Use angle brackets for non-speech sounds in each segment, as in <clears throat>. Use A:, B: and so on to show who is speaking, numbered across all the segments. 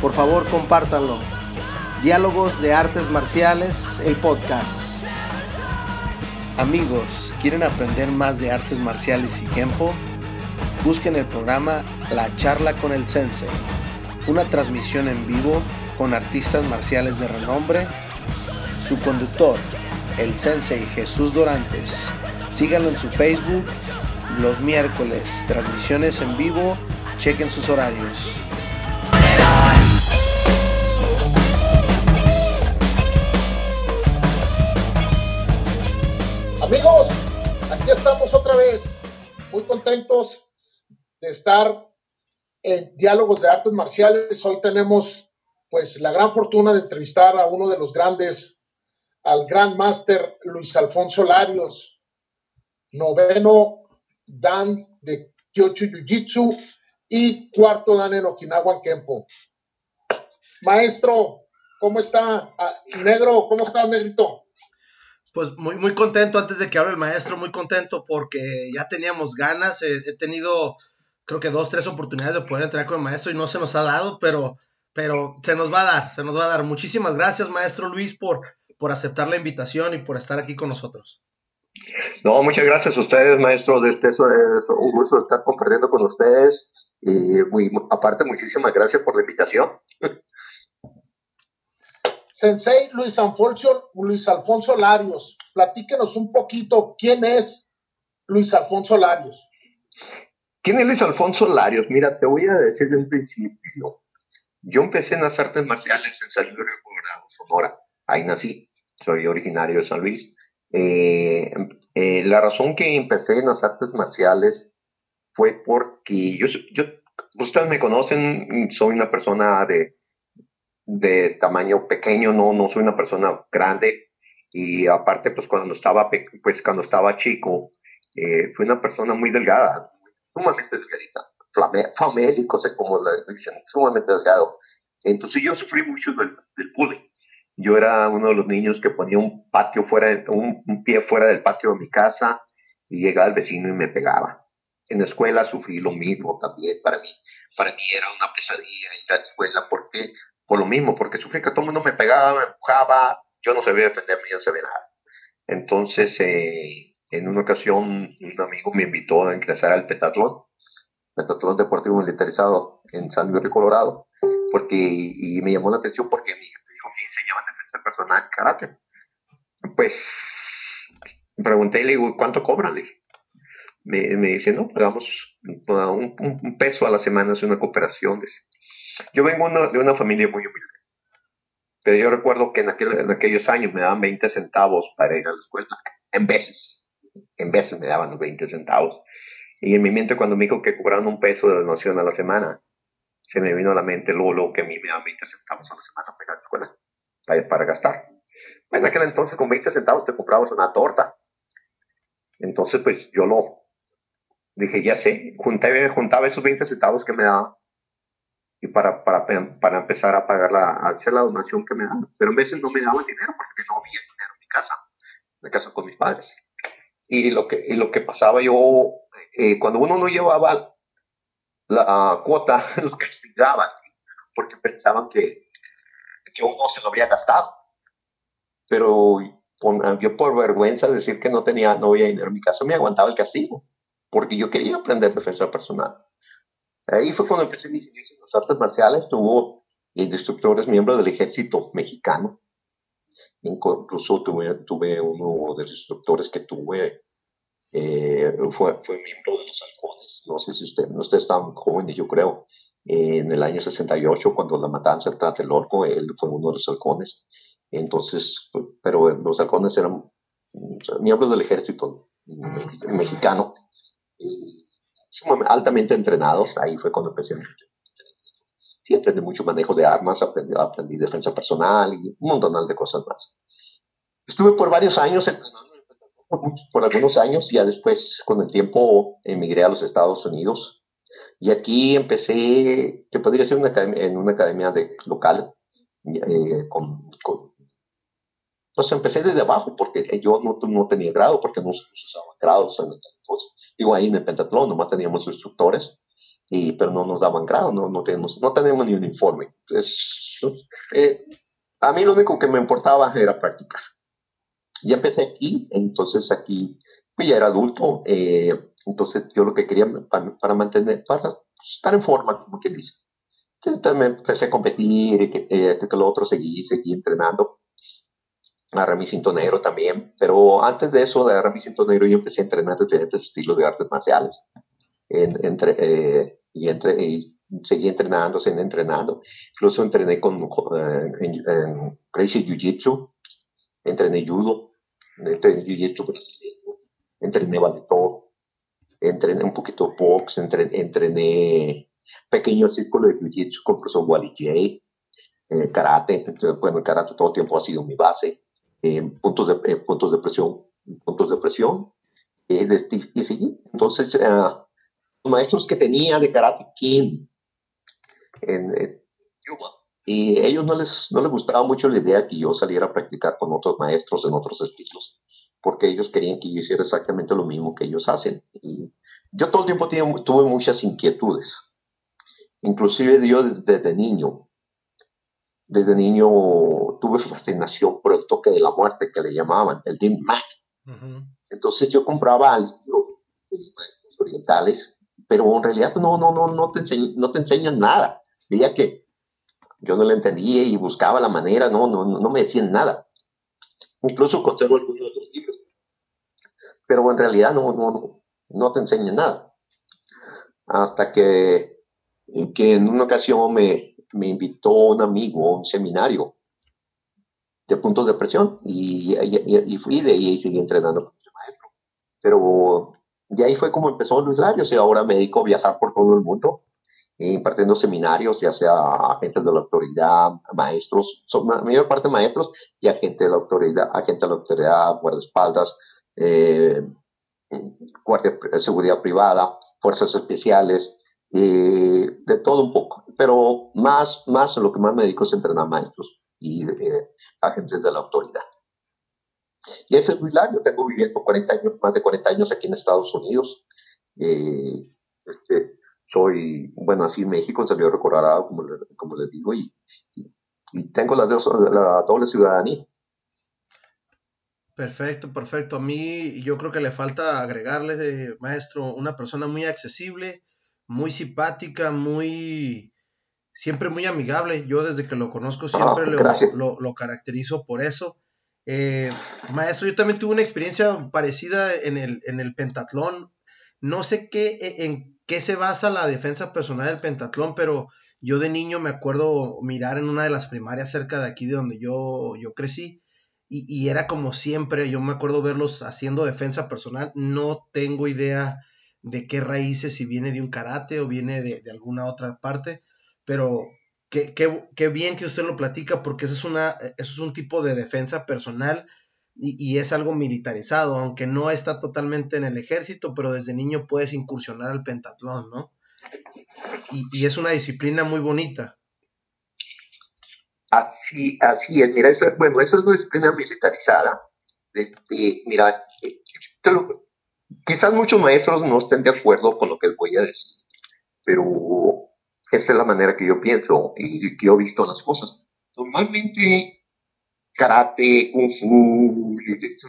A: Por favor, compártanlo. Diálogos de Artes Marciales, el podcast. Amigos, ¿quieren aprender más de artes marciales y tiempo? Busquen el programa La charla con el sensei, una transmisión en vivo con artistas marciales de renombre. Su conductor, el sensei Jesús Dorantes. Síganlo en su Facebook los miércoles, transmisiones en vivo, chequen sus horarios.
B: Estamos otra vez, muy contentos de estar en Diálogos de Artes Marciales. Hoy tenemos pues la gran fortuna de entrevistar a uno de los grandes, al gran máster Luis Alfonso Larios, noveno dan de Kyocho Jiu-Jitsu y cuarto dan en Okinawa Kempo. Maestro, ¿cómo está? Ah, negro, ¿cómo está, Negrito?
A: Pues muy, muy contento antes de que hable el maestro, muy contento porque ya teníamos ganas, he, tenido creo que dos, tres oportunidades de poder entrar con el maestro y no se nos ha dado, pero, pero se nos va a dar, se nos va a dar. Muchísimas gracias, maestro Luis, por, por aceptar la invitación y por estar aquí con nosotros.
C: No, muchas gracias a ustedes, maestro. Este, es un gusto estar compartiendo con ustedes. Y muy, aparte, muchísimas gracias por la invitación.
B: Sensei Luis Alfonso, Luis Alfonso Larios, platíquenos un poquito quién es Luis Alfonso Larios.
C: ¿Quién es Luis Alfonso Larios? Mira, te voy a decir de un principio. Yo empecé en las artes marciales en San Luis Colorado, Sonora. Ahí nací. Soy originario de San Luis. Eh, eh, la razón que empecé en las artes marciales fue porque yo, yo, ustedes me conocen, soy una persona de, de tamaño pequeño, no, no soy una persona grande y aparte pues cuando estaba, pues cuando estaba chico, eh, fui una persona muy delgada, sumamente delgadita, famélico, sé cómo le dicen, sumamente delgado. Entonces yo sufrí mucho del, del bullying. Yo era uno de los niños que ponía un patio fuera, un, un pie fuera del patio de mi casa y llegaba el vecino y me pegaba. En la escuela sufrí lo mismo también. Para mí, para mí era una pesadilla ir a la escuela. ¿Por qué? Por lo mismo, porque sufrí que todo el mundo me pegaba, me empujaba, yo no sabía defenderme, yo no sabía nada. Entonces, eh, en una ocasión, un amigo me invitó a ingresar al petatlón, petatlón deportivo militarizado en San Luis, Colorado, porque, y me llamó la atención porque mi que enseñaban defensa personal karate. Pues pregunté y le digo, ¿cuánto cobran? Me, me dice, no, pagamos un, peso a la semana, es una cooperación. Yo vengo de una familia muy humilde, pero yo recuerdo que en, aquel, en aquellos años me daban 20 centavos para ir a la escuela, en veces, en veces me daban los 20 centavos. Y en mi mente cuando me dijo que cobraban un peso de donación a la semana, se me vino a la mente luego, luego que a mí me daban 20 centavos a la semana para ir a la escuela para, gastar. En aquel entonces con 20 centavos te comprabas una torta. Entonces, pues yo lo dije, ya sé, junté, juntaba esos 20 centavos que me daba y para, para, para empezar a pagar la, a hacer la donación que me daban. Pero en veces no me daban dinero porque no había dinero en mi casa, en mi casa con mis padres. Y lo que, y lo que pasaba yo, eh, cuando uno no llevaba la cuota, <laughs> lo castigaban porque pensaban que, que uno se lo había gastado. Pero yo por vergüenza de decir que no tenía, no había dinero en mi casa, me aguantaba el castigo, porque yo quería aprender defensa personal. Ahí fue cuando empecé mis inicios en las artes marciales, tuvo instructores miembros del ejército mexicano. Incluso tuve, uno de los instructores que tuve, eh, fue, miembro de los halcones. No sé si usted, usted está joven, yo creo en el año 68, cuando la matanza del orco, él fue uno de los halcones. Entonces, pero los halcones eran miembros del ejército mexicano, altamente entrenados. Ahí fue cuando empecé. sí aprendí mucho manejo de armas, aprendí, aprendí defensa personal y un montón de cosas más. Estuve por varios años entrenando por algunos años, ya después con el tiempo emigré a los Estados Unidos y aquí empecé, que podría ser una en una academia de, local, eh, con, con, pues empecé desde abajo porque yo no, no tenía grado, porque no se usaban grados en entonces. Digo, ahí en el pentatlón nomás teníamos instructores, y, pero no nos daban grado, no, no, tenemos, no tenemos ni un informe. Entonces, eh, a mí lo único que me importaba era practicar. Ya empecé aquí, entonces aquí, pues ya era adulto, eh, entonces yo lo que quería para, mantener, para estar en forma, como quien dice. Entonces me empecé a competir, y que, eh, que lo otro seguí, seguí entrenando. Agarré mi cinto negro también, pero antes de eso, de negro, yo empecé a entrenar diferentes estilos de artes marciales. entre, eh, y, entre, y seguí entrenando, seguí entrenando. Incluso entrené con, eh, en, Crazy Jiu Jitsu, entrené judo, entrené Jiu Jitsu entrené todo entrené un poquito box, entrené, pequeño círculo de jiu-jitsu con el profesor Wally J, eh, karate, bueno, el karate todo el tiempo ha sido mi base, puntos, de, eh, puntos de presión, puntos de presión, y, y, entonces los maestros que tenía de karate king en, y ellos no les, no les gustaba mucho la idea que yo saliera a practicar con otros maestros en otros estilos porque ellos querían que yo hiciera exactamente lo mismo que ellos hacen. Y yo todo el tiempo tuve muchas inquietudes, inclusive yo desde, niño. Desde niño tuve fascinación por el toque de la muerte que le llamaban, el Dim Mak. Entonces yo compraba libros orientales, pero en realidad no, no, no, no, te, no te enseñan nada. Veía que yo no lo entendía y buscaba la manera, no, no, no me decían nada. Incluso conservo algunos de los libros. Pero en realidad no, no, no te enseña nada. Hasta que, que en una ocasión me, me invitó un amigo a un seminario de puntos de presión y, y, fui de ahí y seguí entrenando con ese maestro. Pero de ahí fue como empezó Luis Larios y ahora me dedico a viajar por todo el mundo impartiendo seminarios, ya sea agentes de la autoridad, maestros, son la mayor parte maestros y agentes de la autoridad, agentes de la autoridad, guardaespaldas, eh, guardia de seguridad privada, fuerzas especiales, de todo un poco. Pero más, más lo que más me dedico es entrenar maestros y eh, agentes de la autoridad. Y ese es muy largo, tengo viviendo 40 años, más de 40 años aquí en Estados Unidos. Eh, este, soy, bueno, así en México, en San Diego como, como les digo, y, y, tengo la, la, doble ciudadanía.
A: Perfecto, perfecto. A mí yo creo que le falta agregarle, maestro, una persona muy accesible, muy simpática, muy, siempre muy amigable. Yo desde que lo conozco siempre ah, lo, lo, caracterizo por eso. Eh, maestro, yo también tuve una experiencia parecida en el, en el pentatlón. No sé qué, e, en qué se basa la defensa personal del pentatlón, pero yo de niño me acuerdo mirar en una de las primarias cerca de aquí de donde yo, yo crecí y, era como siempre, yo me acuerdo verlos haciendo defensa personal, no tengo idea de qué raíces, si viene de un karate o viene de, alguna otra parte, pero qué, qué, bien que usted lo platica porque eso es, una, eso es un tipo de defensa personal y, es algo militarizado, aunque no está totalmente en el ejército, pero desde niño puedes incursionar al pentatlón, ¿no? Y, es una disciplina muy bonita.
C: Así, así es, mira, eso, bueno, eso es una disciplina militarizada. Este, mira, quizás muchos maestros no estén de acuerdo con lo que voy a decir, pero esa es la manera que yo pienso y que yo he visto las cosas. Normalmente karate, kung fu,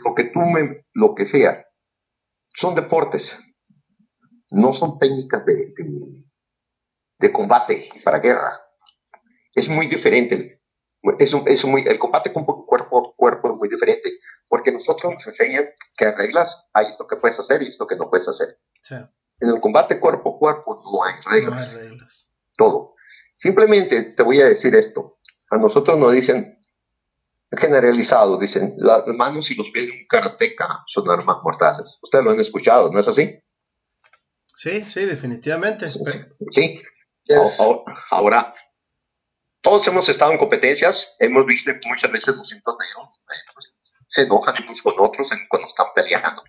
C: lo que tú me, lo que sea, son deportes, no son técnicas de, de, combate para guerra. Es muy diferente. Es, es muy, el combate con cuerpo a cuerpo es muy diferente, porque nosotros nos enseñan que hay reglas, hay esto que puedes hacer y esto que no puedes hacer. En el combate cuerpo a cuerpo no hay reglas. No hay reglas. Todo. Simplemente te voy a decir esto. A nosotros nos dicen, generalizado, dicen, las manos y los pies de un karateca son armas mortales. Ustedes lo han escuchado, ¿no es así?
A: Sí, sí, definitivamente.
C: Sí. Ahora, todos hemos estado en competencias, hemos visto muchas veces los entorneros pues, se enojan unos con otros cuando están peleando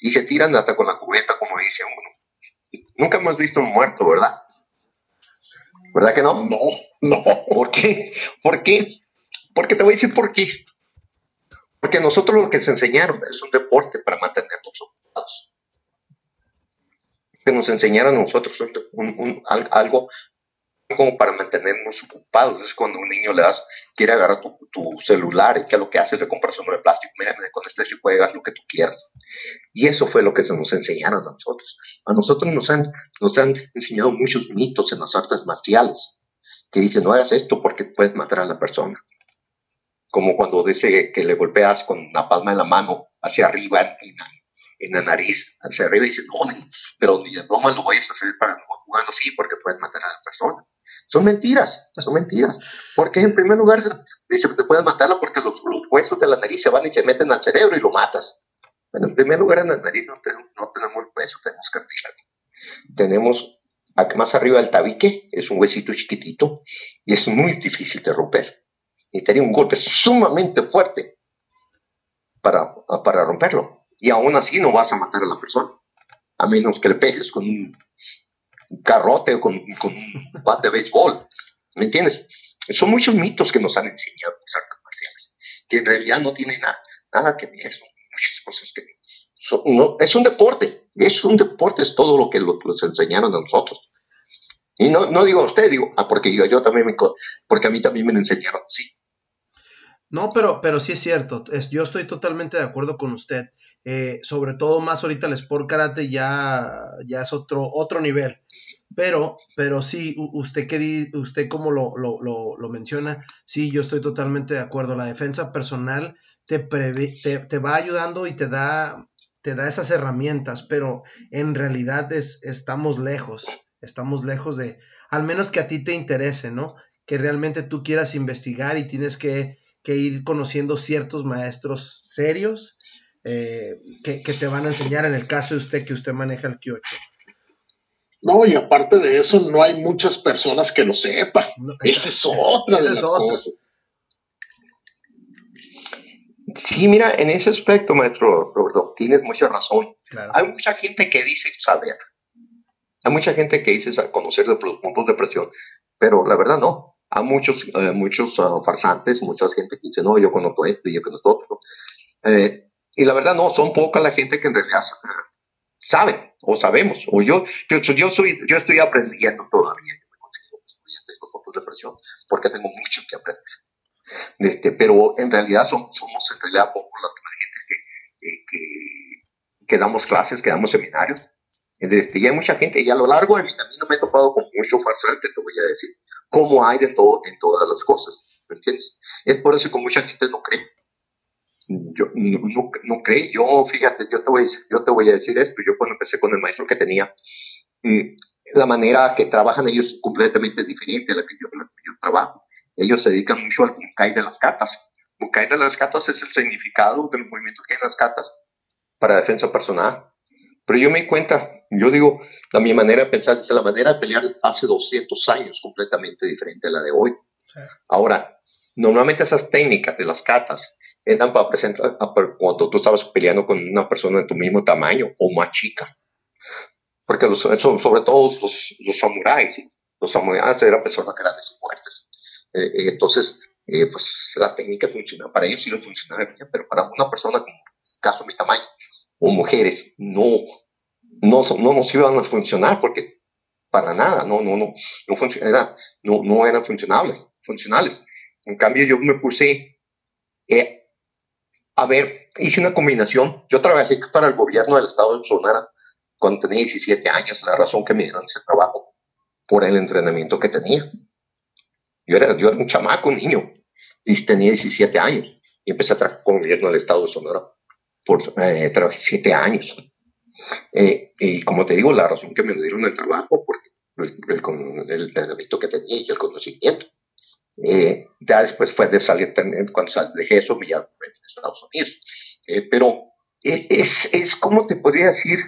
C: y se tiran hasta con la cubeta, como dice uno. Nunca hemos visto un muerto, ¿verdad? ¿Verdad que no?
B: No, no.
C: ¿Por qué? ¿Por qué? Porque te voy a decir por qué. Porque nosotros lo que se enseñaron es un deporte para mantenernos ocupados. Que nos enseñaron a nosotros algo como para mantenernos ocupados. Es cuando un niño le das, quiere agarrar tu, celular y que lo que hace es le compras uno de plástico. Mira, con este si juegas lo que tú quieras. Y eso fue lo que se nos enseñaron a nosotros. A nosotros nos han, nos han enseñado muchos mitos en las artes marciales que dicen no hagas esto porque puedes matar a la persona. Como cuando dice que le golpeas con la palma de la mano hacia arriba en la, en la nariz, hacia arriba y dice no, pero ni de broma lo voy a hacer para jugando así porque puedes matar a la persona. Son mentiras, son mentiras. Porque en primer lugar dice que te puedes matarla porque los, huesos de la nariz se van y se meten al cerebro y lo matas. Bueno, en primer lugar en la nariz no tenemos, no tenemos hueso, tenemos cartílago. Tenemos más arriba del tabique, es un huesito chiquitito y es muy difícil de romper. Y tenía un golpe sumamente fuerte para, para romperlo. Y aún así no vas a matar a la persona, a menos que le pegues con un un carrote o con, con un <laughs> bat de béisbol. ¿Me entiendes? Son muchos mitos que nos han enseñado las artes marciales, que en realidad no tienen nada, nada que ver, son muchas cosas que... no, es un deporte, es un deporte, es todo lo que nos enseñaron a nosotros. Y no, no digo a usted, digo, ah, porque yo, yo también me, porque a mí también me lo enseñaron sí.
A: No, pero, pero sí es cierto, es, yo estoy totalmente de acuerdo con usted. Eh, sobre todo más ahorita el Sport Karate ya, ya es otro, otro nivel. Pero, pero sí, usted, que usted como lo, lo, lo, menciona, sí, yo estoy totalmente de acuerdo. La defensa personal te, te, te, va ayudando y te da, te da esas herramientas, pero en realidad es, estamos lejos, estamos lejos de, al menos que a ti te interese, ¿no? Que realmente tú quieras investigar y tienes que, que ir conociendo ciertos maestros serios eh, que, que, te van a enseñar en el caso de usted que usted maneja el Kyoto.
B: No, y aparte de eso, no hay muchas personas que lo sepan. esa es otra de las cosas.
C: Sí, mira, en ese aspecto, maestro Roberto, tienes mucha razón. Hay mucha gente que dice saber. Hay mucha gente que dice conocer los puntos de presión, pero la verdad no. Hay muchos, eh, muchos ah, farsantes, mucha gente que dice, no, yo conozco esto y yo conozco otro. Eh, y la verdad no, son poca la gente que en realidad saben o sabemos, o yo, yo, yo, soy, yo estoy aprendiendo todavía, me de presión, porque tengo mucho que aprender. Este, pero en realidad somos, somos en realidad pocos las gente que, que, que, damos clases, que damos seminarios. Este, y hay mucha gente, y a lo largo de mi camino me he topado con mucho farsante, te voy a decir, como hay de todo en todas las cosas, ¿me entiendes? Es por eso que mucha gente no cree yo no, no, creí, yo fíjate, yo te, voy, yo te voy a decir esto, yo cuando empecé con el maestro que tenía, mm, la manera que trabajan ellos es completamente diferente a la que yo, trabajo. Ellos se dedican mucho al Mukai de las catas. Mukai de las catas es el significado del movimiento que hay en las catas para defensa personal. Pero yo me di cuenta, yo digo, la mi manera de pensar es la manera de pelear hace 200 años completamente diferente a la de hoy. Ahora, normalmente esas técnicas de las catas eran para presentar cuando tú estabas peleando con una persona de tu mismo tamaño o más chica. Porque los, sobre todo los, los samuráis, los samuráis eran personas grandes y fuertes. Eh, eh, entonces, eh, pues las técnicas funcionaban, para ellos sí lo funcionaban bien, pero para una persona como caso mi tamaño, o mujeres, no, no, no nos iban a funcionar porque para nada, no, no, no, no, no, no eran funcionables, funcionales. En cambio, yo me puse a ver, hice una combinación. Yo trabajé para el gobierno del estado de Sonora cuando tenía 17 años. La razón que me dieron ese trabajo por el entrenamiento que tenía. Yo era, yo era un chamaco, un niño, y tenía 17 años. Y empecé a trabajar con el gobierno del estado de Sonora por eh, 7 años. Eh, y como te digo, la razón que me dieron el trabajo, porque el, el entrenamiento que tenía y el conocimiento. Eh, ya después fue de salir, cuando dejé eso, ya en Estados Unidos. Eh, pero e, es, es, como te podría decir,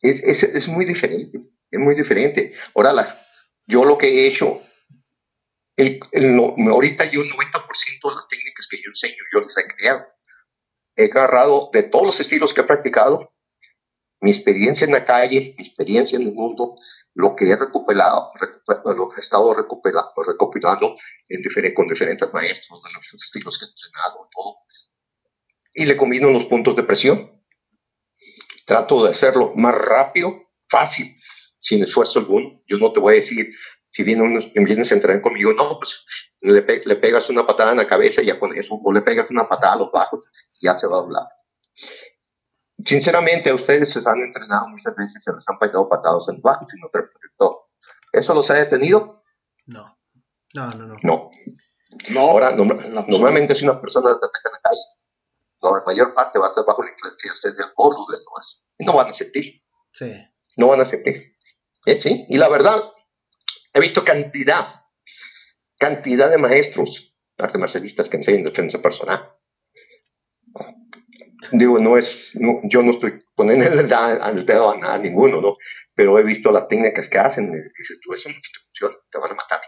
C: es, es, es, muy diferente, es muy diferente. Ahora, la, yo lo que he hecho, el, ahorita yo el 90% de las técnicas que yo enseño, yo las he creado. He agarrado de todos los estilos que he practicado, mi experiencia en la calle, mi experiencia en el mundo, lo que he recuperado, lo que he estado recopilando, recopilando en con diferentes maestros de los estilos que he entrenado, todo. Y le combino los puntos de presión. Trato de hacerlo más rápido, fácil, sin esfuerzo alguno. Yo no te voy a decir, si vienen, vienes a entrenar conmigo, no, pues le, le, pegas una patada en la cabeza y ya con eso, o le pegas una patada a los bajos, y ya se va a hablar. Sinceramente, a ustedes se han entrenado muchas veces, se les han pegado patados en los bajos y no te. ¿Eso los ha detenido?
A: No. No, no, no.
C: No. no Ahora, normalmente si una persona te ataca en la calle, la mayor parte va a estar bajo la influencia de alcohol o de demás. Y no van a sentir.
A: Sí.
C: No van a sentir. ¿Eh? ¿Sí? Y la verdad, He visto cantidad, cantidad de maestros arte marcialistas que enseñan defensa personal. Digo, no es, yo no estoy poniendo el, dedo a, nada, ninguno, ¿no? Pero he visto las técnicas que hacen y dices, tú, eso no te funciona, te van a matar.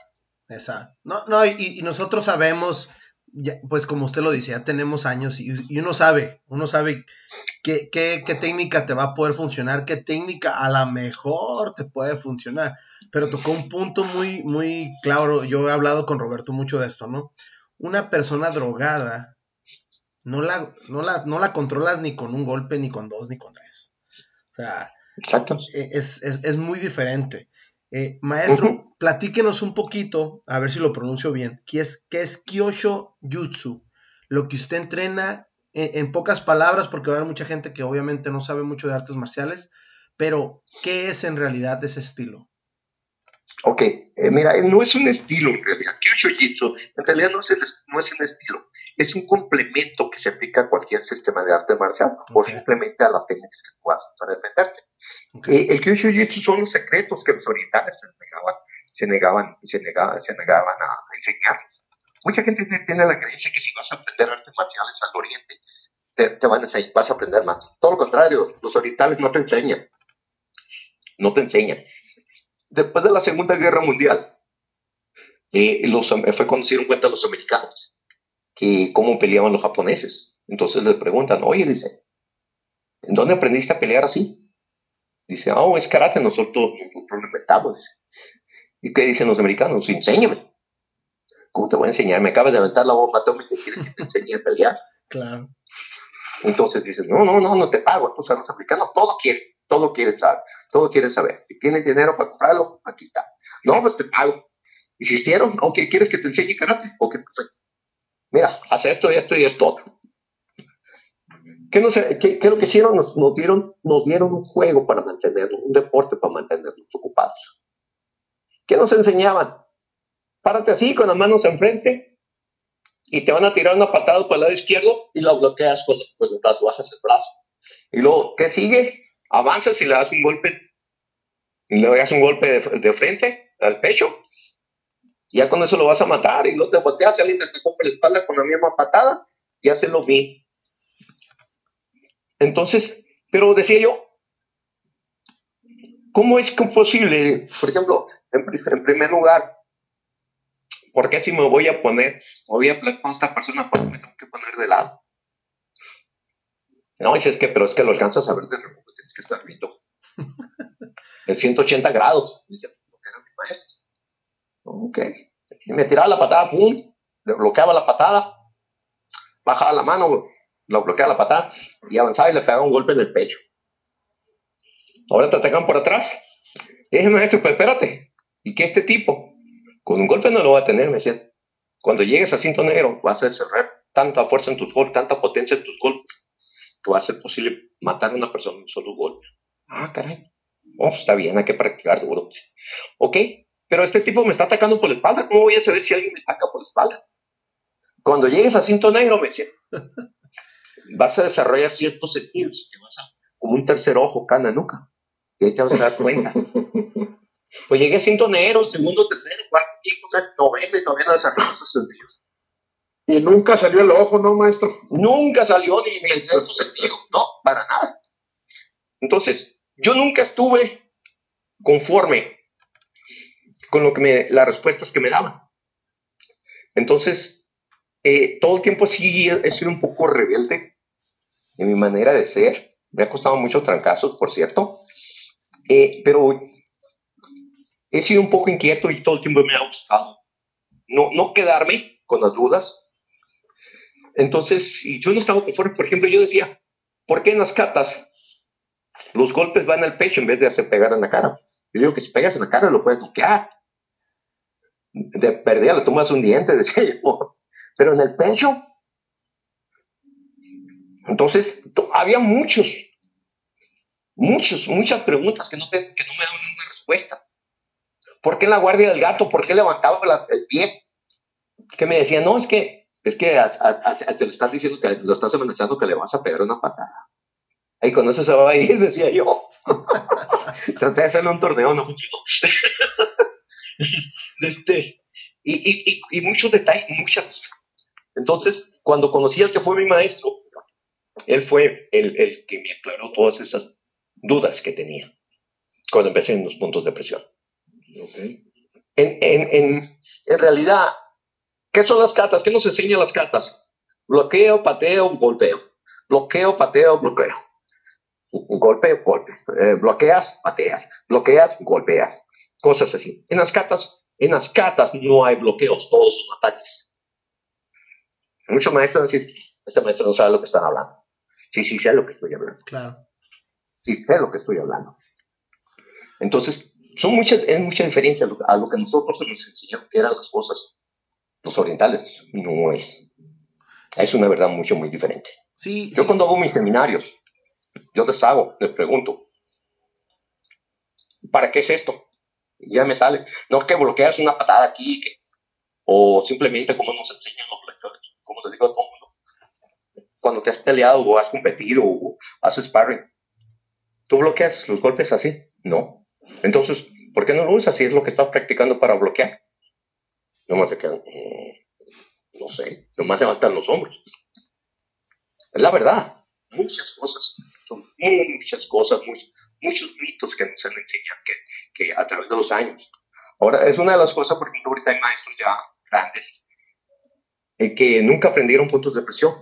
A: Exacto. No, no, y, y nosotros sabemos, pues como usted lo dice, ya tenemos años y, y uno sabe, uno sabe qué, qué, qué, técnica te va a poder funcionar, qué técnica a la mejor te puede funcionar. Pero tocó un punto muy, muy claro. Yo he hablado con Roberto mucho de esto, ¿no? Una persona drogada no la, no la, no la controlas ni con un golpe, ni con dos, ni con tres. O sea, e, Es, es, es muy diferente. Eh, maestro, platíquenos un poquito, a ver si lo pronuncio bien, ¿qué es, qué es Kyosho Jutsu? Lo que usted entrena en, pocas palabras, porque va a haber mucha gente que obviamente no sabe mucho de artes marciales, pero ¿qué es en realidad ese estilo?
C: Ok, eh, mira, no es un estilo en realidad. Kyushu en realidad no es, no es un estilo, es un complemento que se aplica a cualquier sistema de arte marcial o simplemente a las técnicas que tú haces para defenderte. Eh, el Kyushu Jitsu son los secretos que los orientales se negaban, se negaban, se negaban, se negaban a enseñar. Mucha gente tiene la creencia que si vas a aprender artes marciales al oriente, te, van a enseñar, vas a aprender más. Todo lo contrario, los orientales no te enseñan. No te enseñan. Después de la Segunda Guerra Mundial, eh, los, fue cuando se dieron cuenta los americanos que cómo peleaban los japoneses. Entonces les preguntan, oye, dice, ¿en dónde aprendiste a pelear así? Dice, oh, es karate, nosotros, nosotros lo inventamos. ¿Y qué dicen los americanos? Enséñame. ¿Cómo te voy a enseñar? Me acabas de aventar la bomba atómica y quieres que te enseñe a pelear.
A: Claro.
C: Entonces dices, no, no, no, no te pago. Entonces los americanos todo quieren, todo quieren saber, todo quieren saber. Si tienes dinero para comprarlo, aquí está. No, pues te pago. ¿Insistieron? Ok, ¿quieres que te enseñe karate? Ok, perfecto. Mira, haz esto y esto y esto otro. ¿Qué, no sé, qué, qué es lo que hicieron? Nos, nos, dieron, nos dieron un juego para mantenernos, un deporte para mantenernos ocupados. ¿Qué nos enseñaban? Párate así, con las manos enfrente, y te van a tirar una patada por el lado izquierdo y lo bloqueas con, los brazos, bajas el brazo. Y luego, ¿qué sigue? Avanzas y le das un golpe, le das un golpe de, frente al pecho. Y ya con eso lo vas a matar y luego te volteas y alguien te toca la espalda con la misma patada y hace lo mismo. Entonces, pero decía yo, ¿cómo es posible? Por ejemplo, en primer lugar, ¿Por qué si me voy a poner, voy a hablar con esta persona, ¿por qué me tengo que poner de lado? No, dices que, pero es que lo alcanzas a ver de remoto, que estar viendo. En 180 grados. Dice, lo que era mi maestro. Ok. Me tiraba la patada, pum, le bloqueaba la patada, bajaba la mano, lo bloqueaba la patada y avanzaba y le pegaba un golpe en el pecho. Ahora te atacan por atrás. Y dije, maestro, pues espérate. ¿Y qué este tipo? Con un golpe no lo va a tener, me decían. Cuando llegues a cinto negro, vas a cerrar tanta fuerza en tus golpes, tanta potencia en tus golpes, que va a ser posible matar a una persona en un solo golpe. Ah, caray. Oh, está bien, hay que practicar duro. Ok, pero este tipo me está atacando por la espalda. ¿Cómo voy a saber si alguien me ataca por la espalda? Cuando llegues a cinto negro, me decían, <laughs> vas a desarrollar ciertos sentidos, vas a, como un tercer ojo, cana nuca. Y ahí te vas a dar cuenta. <laughs> Pues llegué a cinto negro, segundo, tercero, cuarto, quinto, noveno y todavía no desarrolló esos sentidos.
B: Y nunca salió el ojo, ¿no, maestro?
C: Nunca salió ni, el sexto sentido, no, para nada. Entonces, yo nunca estuve conforme con lo que me, las respuestas que me daban. Entonces, eh, todo el tiempo sí he sido un poco rebelde en mi manera de ser. Me ha costado muchos trancazos, por cierto. Eh, pero he sido un poco inquieto y todo el tiempo me ha gustado. No, no quedarme con las dudas. Entonces, yo no estaba conforme. Por ejemplo, yo decía, ¿por qué en las catas los golpes van al pecho en vez de hacer pegar en la cara? Yo digo que si pegas en la cara lo puedes bloquear. De perdida le tomas un diente, <laughs> decía yo. Pero en el pecho. Entonces, había muchos, muchos, muchas preguntas que no, que no me daban una respuesta. ¿Por qué en la guardia del gato? ¿Por qué levantaba el pie? Que me decían, no, es que, es que te lo estás diciendo que lo estás amenazando que le vas a pegar una patada. Y con eso se va a ir, <laughs> decía yo. <laughs> Traté de hacerle un torneo, no chico. <laughs> este, y, y, y, y, muchos detalles, muchas. Entonces, cuando conocí al que fue mi maestro, él fue el, el que me aclaró todas esas dudas que tenía cuando empecé en los puntos de presión. Okay. En, en, en, en, realidad, ¿qué son las catas? ¿Qué nos enseñan las catas? Bloqueo, pateo, golpeo. Bloqueo, pateo, bloqueo. Golpeo, golpe. Eh, bloqueas, pateas. Bloqueas, golpeas. Cosas así. En las catas, en las catas no hay bloqueos, todos son ataques. Muchos maestros dicen, este maestro no sabe lo que están hablando. Sí, sí, sé lo que estoy hablando.
A: Claro.
C: Sí, sé lo que estoy hablando. Entonces, son muchas, es mucha diferencia a lo, que nosotros nos enseñaron que eran las cosas. Los orientales no es. Es una verdad mucho, muy diferente.
A: Sí,
C: yo cuando hago mis seminarios, yo les hago, les pregunto, ¿para qué es esto? Y ya me sale, no que bloqueas una patada aquí, o simplemente como nos enseñan los lectores, como te digo a todo mundo, cuando te has peleado o has competido o haces sparring, ¿tú bloqueas los golpes así? No. Entonces, ¿por qué no lo usas si es lo que estás practicando para bloquear? Nomás se quedan, mm, no sé, nomás levantan los hombros. Es la verdad. Muchas cosas, son muchas cosas, muchos, mitos que nos han enseñado que, que a través de los años. Ahora, es una de las cosas, porque ahorita hay maestros ya grandes eh, que nunca aprendieron puntos de presión.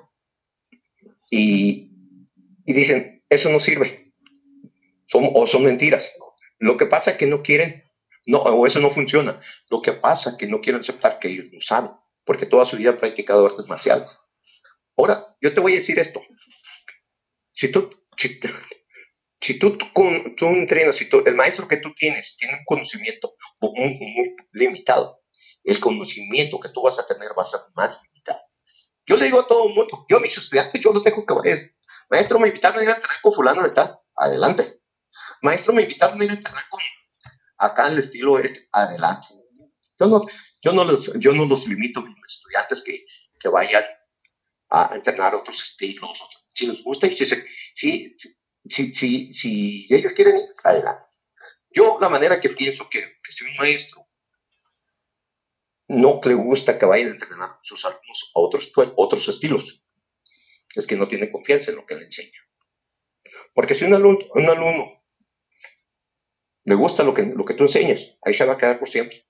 C: Y, y dicen, eso no sirve. Son, o son mentiras. Lo que pasa es que no quieren, no, o eso no funciona. Lo que pasa es que no quieren aceptar que ellos no saben, porque toda su vida han practicado artes marciales. Ahora, yo te voy a decir esto. Si tú, si, tú, tú, entrenas, si el maestro que tú tienes tiene un conocimiento muy, limitado, el conocimiento que tú vas a tener va a ser más limitado. Yo le digo a todo el mundo, yo a mis estudiantes, yo no dejo que vayan. Maestro, me invitaron a ir a entrenar con fulano de tal. Adelante. Maestro, me invitaron a ir a entrenar con acá el estilo este, adelante. Yo no, yo no, los, yo no los limito a mis estudiantes que, que vayan a entrenar otros estilos. Si les gusta y si, si, si, si, si ellos quieren ir, adelante. Yo la manera que pienso que, que si un maestro no le gusta que vayan a entrenar sus alumnos a otros, otros estilos, es que no tiene confianza en lo que le enseña. Porque si un alumno, un alumno le gusta lo que, lo que tú enseñas, ahí se va a quedar por siempre.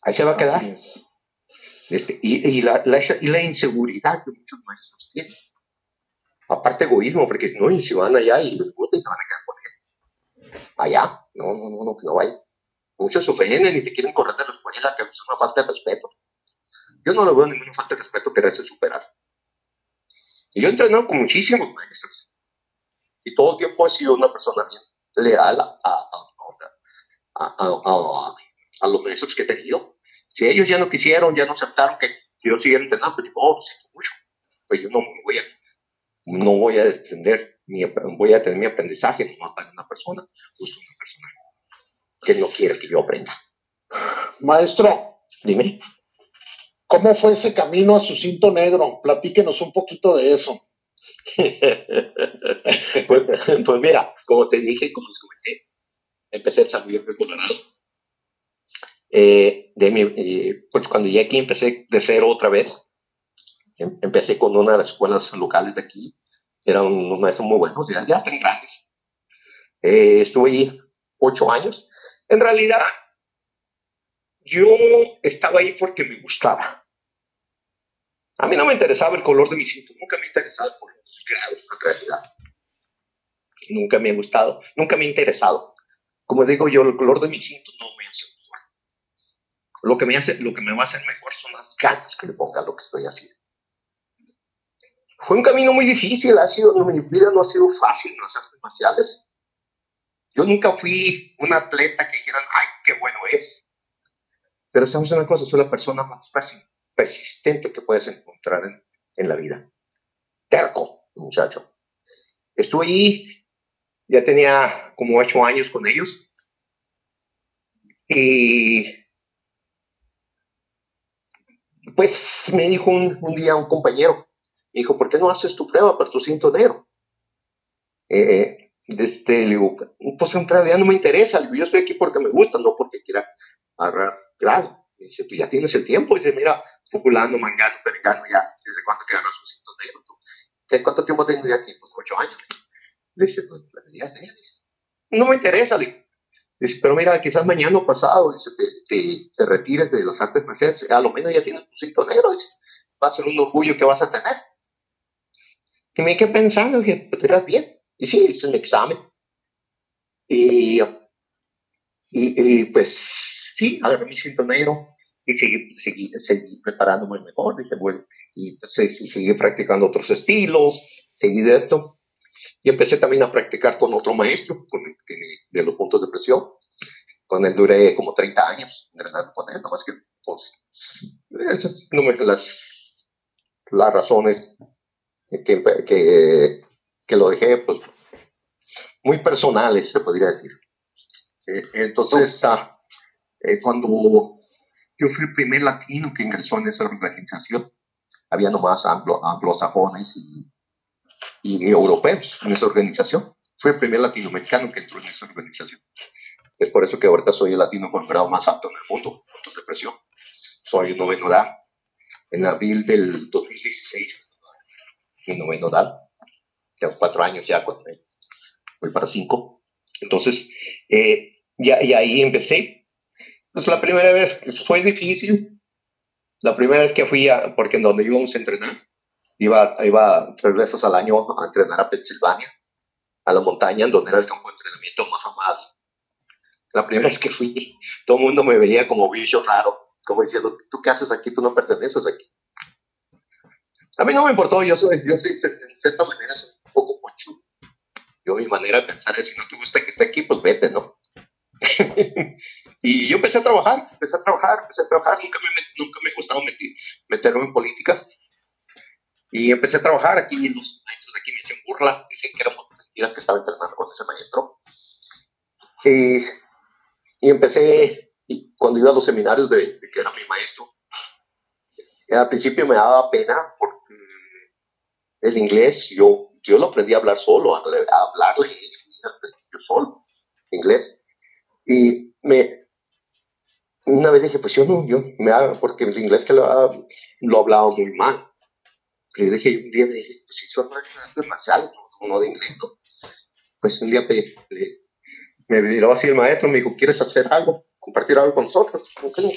C: Ahí se va a quedar. Este, y, y, la, la, y la inseguridad que muchos maestros tienen. Aparte egoísmo, porque no, y si van allá y les gusta y se van a quedar con él. Allá, no, no, no, no, que no vayan. Muchos se ofenden y te quieren correr de la escuela, que es una falta de respeto. Yo no le veo ninguna falta de respeto que quererse superar. Y yo he entrenado con muchísimos maestros. Y todo el tiempo he sido una persona bien leal a, a, a, a, los maestros que he tenido. Si ellos ya no quisieron, ya no aceptaron que yo siguiera entrenando, pues digo, oh, lo siento mucho. Pues yo no voy a, no voy a defender, ni voy a tener mi aprendizaje no para una persona, justo una persona que no quiere que yo aprenda.
B: Maestro,
C: dime.
B: ¿Cómo fue ese camino a su cinto negro? Platíquenos un poquito de eso. <laughs>
C: pues, pues, mira, como te dije, como comenté, empecé en San Miguel de Colorado. Eh, de mi, eh, pues cuando llegué aquí empecé de cero otra vez. Em, empecé con una de las escuelas locales de aquí. Eran unos maestros muy buenos, ya, ya grandes. Eh, estuve ahí ocho años. En realidad, yo estaba ahí porque me gustaba. A mí no me interesaba el color de mi cinto, nunca me ha interesado el color grado, en realidad. Nunca me ha gustado, nunca me ha interesado. Como digo yo, el color de mi cinto no me hace mejor. Lo que me hace, lo que me va a hacer mejor son las ganas que le ponga lo que estoy haciendo. Fue un camino muy difícil, ha sido, mi vida no ha sido fácil en las artes marciales. Yo nunca fui un atleta que dijeran, ay, qué bueno es. Pero sabes una cosa, soy la persona más fácil, persistente que puedes encontrar en, en la vida. Terco, muchacho. Estuve allí, ya tenía como ocho años con ellos. Y pues me dijo un, un día un compañero, me dijo, ¿por qué no haces tu prueba para tu cinto negro? Eh, este, le digo, pues en realidad no me interesa, yo estoy aquí porque me gusta, no porque quiera agarrar grado. Dice, pues ya tienes el tiempo. dice, mira, populando, mangano, pericano, ya, ¿desde cuándo te agarras un cinto negro? ¿Qué, ¿Cuánto tiempo tengo ya aquí? Pues ocho años. Le dice, pues tenía, dice, no me interesa, le Dice, pero mira, quizás mañana o pasado dice, te, retires de las artes marciales, a lo menos ya tienes tu cinto negro, dice, va a ser un orgullo que vas a tener. Y me quedé pensando, dije, pues te bien. Y sí, hice un examen. Y, y, pues sí, agarré mi cinto negro y seguí, seguí, seguí preparándome mejor. Dije, bueno, y pues, seguí practicando otros estilos, seguí de esto. Y empecé también a practicar con otro maestro con de los puntos de presión. Con él duré como 30 años entrenando con él, más que pues, no me las, las razones que, que, que lo dejé pues, muy personales, se podría decir. Eh, entonces, ah, eh, cuando yo fui el primer latino que ingresó en esa organización, había nomás anglo, anglosajones y, y europeos en esa organización. Fui el primer latinoamericano que entró en esa organización. Es por eso que ahorita soy el latino con grado más alto en el mundo, de presión. Soy noveno edad. En abril del 2016 mi noveno edad. Tengo cuatro años ya, voy para cinco. Entonces, eh, ya, y ahí empecé. Pues la primera vez fue difícil. La primera vez que fui a, porque en donde íbamos a entrenar, iba, iba tres veces al año a entrenar a Pensilvania, a la montaña, en donde era el campo de entrenamiento más amado. La primera vez que fui, todo el mundo me veía como bicho raro, como diciendo, ¿tú qué haces aquí? Tú no perteneces aquí. A mí no me importó, yo soy, yo soy, de cierta manera, soy un poco mocho. Yo mi manera de pensar es, si no te gusta que esté aquí, pues vete, ¿no? <laughs> y yo empecé a trabajar, empecé a trabajar, empecé a trabajar, nunca me, nunca me gustaba meter, meterme en política. Y empecé a trabajar aquí, los maestros de aquí me hacían burla, dicen que éramos mentiras que estaba entrenando con ese maestro. Y, y empecé, cuando iba a los seminarios de, que era mi maestro, al principio me daba pena porque el inglés yo, yo lo aprendí a hablar solo, a, hablarle yo solo, inglés. Y me, una vez dije, pues yo no, yo me hago, porque el inglés que lo, lo hablaba muy mal. Y dije, un día me dije, pues si son más marcial, uno de inglés, Pues un día me miró así el maestro, me dijo, ¿quieres hacer algo? ¿Compartir algo con nosotros? ¿Cómo que no?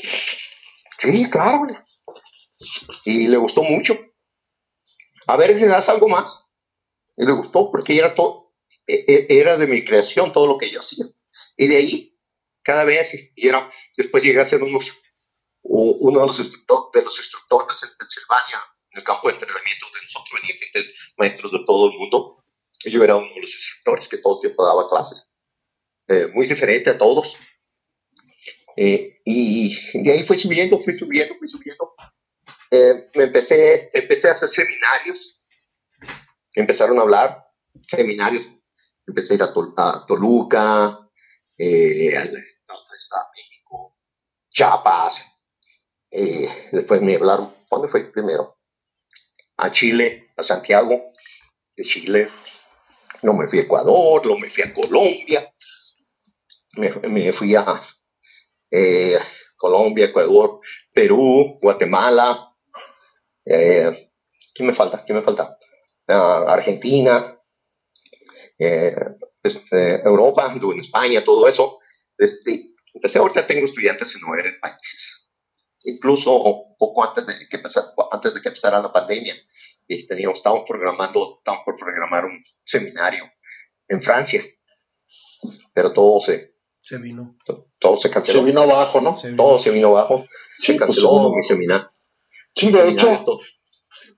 C: Sí, claro, y le gustó mucho. A ver si das algo más. Y le gustó porque era todo, e, e, era de mi creación todo lo que yo hacía. Y de ahí, cada vez, y era, después llegué a ser unos, uno de los, de los instructores en Pensilvania, en el campo de entrenamiento de nosotros, venía gente, maestros de todo el mundo. Yo era uno de los instructores que todo el tiempo daba clases. Eh, muy diferente a todos. Eh, y de ahí fui subiendo, fui subiendo, fui subiendo. Eh, me empecé, empecé a hacer seminarios, empezaron a hablar, seminarios, empecé a ir a, Toluca, eh, a, México, Chiapas, eh, después me hablaron, ¿dónde fue primero? A Chile, a Santiago de Chile, no me fui a Ecuador, no me fui a Colombia, me, fui a eh, Colombia, Ecuador, Perú, Guatemala, eh, ¿Qué me falta? ¿Qué me falta? Ah, Argentina, eh, pues, eh, Europa, en España, todo eso. Este, Empecé, ahorita tengo estudiantes en nueve países. Incluso poco antes de que, antes de que empezara la pandemia, teníamos, estábamos programando, estábamos por programar un seminario en Francia. Pero todo se,
A: se vino.
C: Todo se canceló.
B: Se vino abajo, ¿no?
C: Todo se vino abajo. se pues, canceló mi seminario.
B: Sí, de hecho,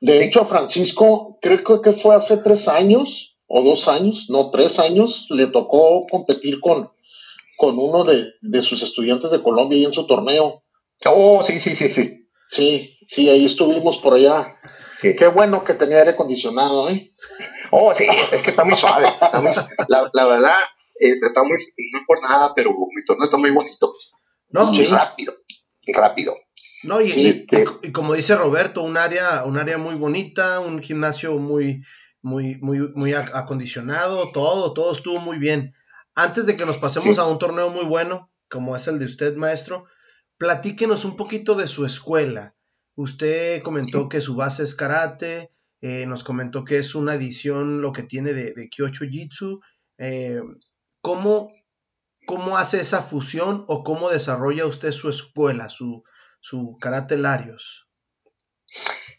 B: de hecho, Francisco, creo que fue hace tres años o dos años, no, tres años, le tocó competir con, con uno de, de sus estudiantes de Colombia y en su torneo.
C: Oh, sí, sí, sí, sí.
B: Sí, sí, ahí estuvimos por allá. Sí. Qué bueno que tenía aire acondicionado, ¿eh?
C: Oh, sí, es que está muy suave. la, la, verdad, está muy, no por nada, pero mi torneo está muy bonito. No, muy rápido, rápido.
A: No, y, y, como dice Roberto, un área, un área muy bonita, un gimnasio muy, muy, muy, muy acondicionado, todo, todo estuvo muy bien. Antes de que nos pasemos a un torneo muy bueno, como es el de usted, maestro, platíquenos un poquito de su escuela. Usted comentó que su base es karate, eh, nos comentó que es una edición lo que tiene de, de Kyocho Jitsu. Eh, ¿cómo, ¿Cómo hace esa fusión o cómo desarrolla usted su escuela, su, su karate Larios?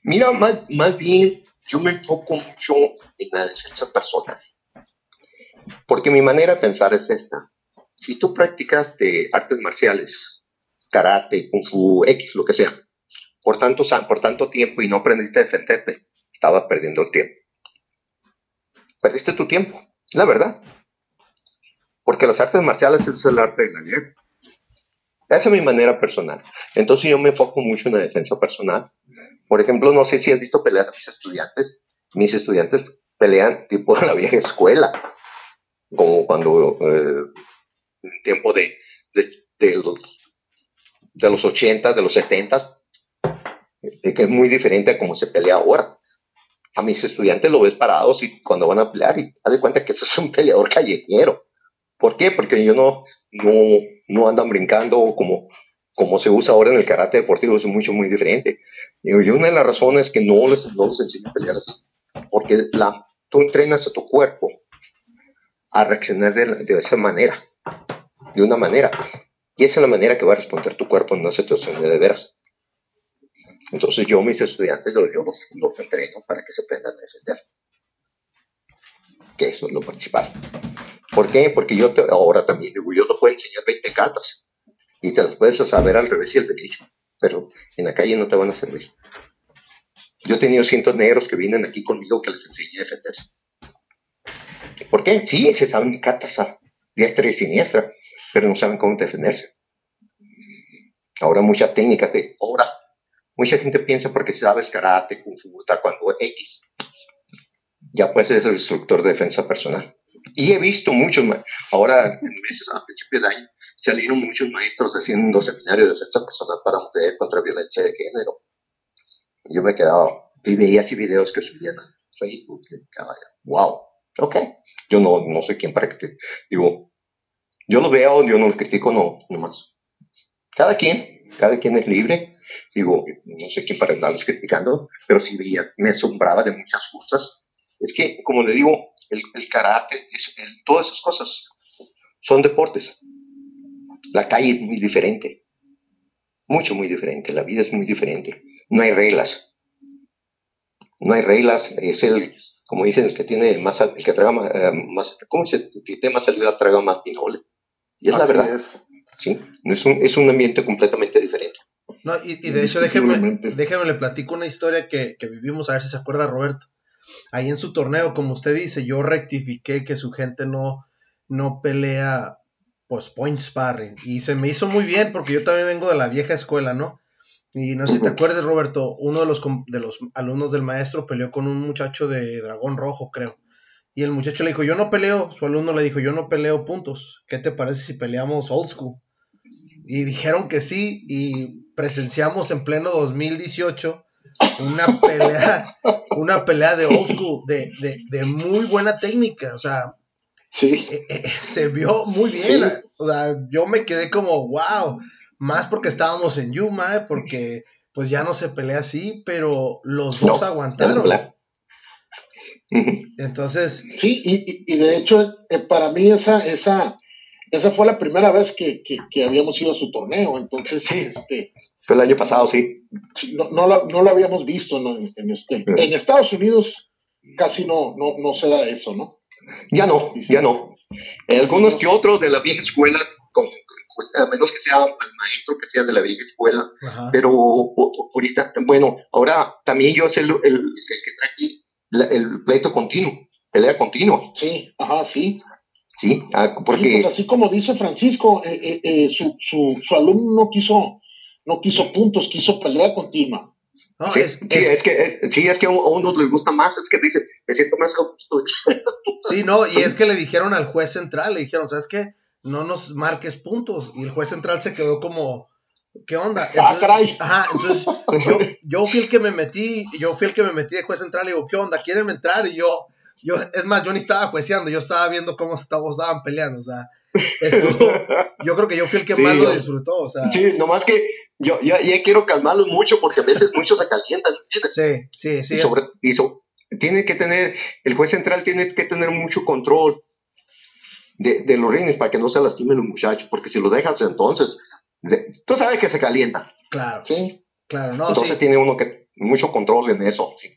C: Mira, más, más bien yo me enfoco mucho en la defensa personal. Porque mi manera de pensar es esta. Si tú practicaste artes marciales, karate, kung fu, X, lo que sea, por tanto, por tanto tiempo y no aprendiste a defenderte, estabas perdiendo el tiempo. Perdiste tu tiempo, la verdad. Porque las artes marciales es el arte de la guerra. Esa es mi manera personal. Entonces yo me enfoco mucho en la defensa personal. Por ejemplo, no sé si has visto pelear a mis estudiantes. Mis estudiantes pelean tipo de <laughs> la vieja escuela. Como cuando eh, en tiempo de, de, los, de los 80, de los 70, que es muy diferente a cómo se pelea ahora. A mis estudiantes lo ves parados y cuando van a pelear y haz de cuenta que ese es un peleador callejero. ¿Por qué? Porque yo no, no, no andan brincando como, como se usa ahora en el karate deportivo, es mucho, muy diferente. Y una de las razones que no les, no les enseño a pelear así, porque la, tú entrenas a tu cuerpo a reaccionar de, de, esa manera, de una manera. Y esa es la manera que va a responder tu cuerpo en una situación de veras. Entonces yo mis estudiantes yo los, los entreno para que se aprendan a defender. Que eso es lo principal. ¿Por qué? Porque yo ahora también yo te puedo enseñar 20 catas y te las puedes saber al revés y al derecho, pero en la calle no te van a servir. Yo he tenido cientos negros que vienen aquí conmigo que les enseñé a defenderse. ¿Por qué? Sí, se saben catas a diestra y siniestra, pero no saben cómo defenderse. Ahora muchas técnicas de ahora. Mucha gente piensa porque sabes karate, kung fu, taekwondo, X. Ya puedes ser el instructor de defensa personal. Y he visto muchos, ahora en meses, a principios de año, salieron muchos maestros haciendo seminarios de defensa personal para mujeres contra violencia de género. Yo me quedaba, y veía así videos que subían a Facebook, y wow, ok. Yo no, no sé quién para que te, digo, yo lo veo, yo no lo critico, no, no más. Cada quien, cada quien es libre. Digo, no sé quién para andarlos criticando, pero sí veía, me asombraba de muchas cosas. Es que, como le digo, el, karate, todas esas cosas son deportes. La calle es muy diferente, mucho, muy diferente, la vida es muy diferente, no hay reglas, no hay reglas, es el, como dicen, el que tiene más, el que traga más, eh, más ¿cómo se El que tiene más salud traga más pinole. Y es la verdad. Sí, es un, es un ambiente completamente diferente.
A: No, y, de hecho, déjeme, déjeme le platico una historia que, que vivimos, a ver si se acuerda Roberto ahí en su torneo, como usted dice, yo rectifiqué que su gente no, no pelea pues point sparring y se me hizo muy bien porque yo también vengo de la vieja escuela, ¿no? Y no sé si te acuerdas, Roberto, uno de los, de los alumnos del maestro peleó con un muchacho de Dragón Rojo, creo. Y el muchacho le dijo, yo no peleo, su alumno le dijo, yo no peleo puntos. ¿Qué te parece si peleamos old school? Y dijeron que sí, y presenciamos en pleno 2018 una pelea, una pelea de old school, de, de, de muy buena técnica, o sea,
B: sí.
A: Eh, eh, se vio muy bien, o sea, yo me quedé como, wow, más porque estábamos en Yuma, porque pues ya no se pelea así, pero los dos aguantaron. Entonces.
B: Sí, y, y, de hecho, eh, para mí esa, esa, esa fue la primera vez que, que, habíamos ido a su torneo, entonces, sí. este...
C: Fue el año pasado, sí.
B: No, no, lo, no lo habíamos visto en, este... En Estados Unidos casi no, no, no se da eso, ¿no?
C: Ya no, ya no. Algunos que otros de la vieja escuela, pues, a menos que sea el maestro que sea de la vieja escuela, pero ahorita, bueno, ahora también yo sé el, el, el que trae aquí el pleito continuo, pelea continua.
B: Sí, ajá, sí.
C: Sí, ah, porque...
B: Pues así como dice Francisco, eh, eh, eh, su, su, su alumno no quiso, no quiso puntos, quiso pelea continua.
C: sí, es, que sí, es que a uno le gusta más, es que dice, me siento más
A: Sí, no, y es que le dijeron al juez central, le dijeron, ¿sabes qué? No nos marques puntos. Y el juez central se quedó como, ¿qué onda?
B: Ah,
A: ajá, entonces <laughs> yo, yo fui el que me metí, yo fui el que me metí de juez central y digo, ¿qué onda? ¿Quieren entrar? Y yo, yo, es más, yo ni estaba jueceando, yo estaba viendo cómo estaban peleando, o sea, <laughs> yo creo que yo fui el que más lo disfrutó, o sea.
C: Sí, nomás que yo ya, quiero calmarlos mucho porque a veces muchos se calientan,
A: ¿entiendes? Sí, sí, sí.
C: Y, sobre, tiene que tener, el juez central tiene que tener mucho control de, de los rines para que no se lastimen los muchachos, porque si lo dejas entonces Tú sabes que se calienta.
A: Claro. Sí. Claro, no.
C: Entonces tiene uno que mucho control en eso. Sí.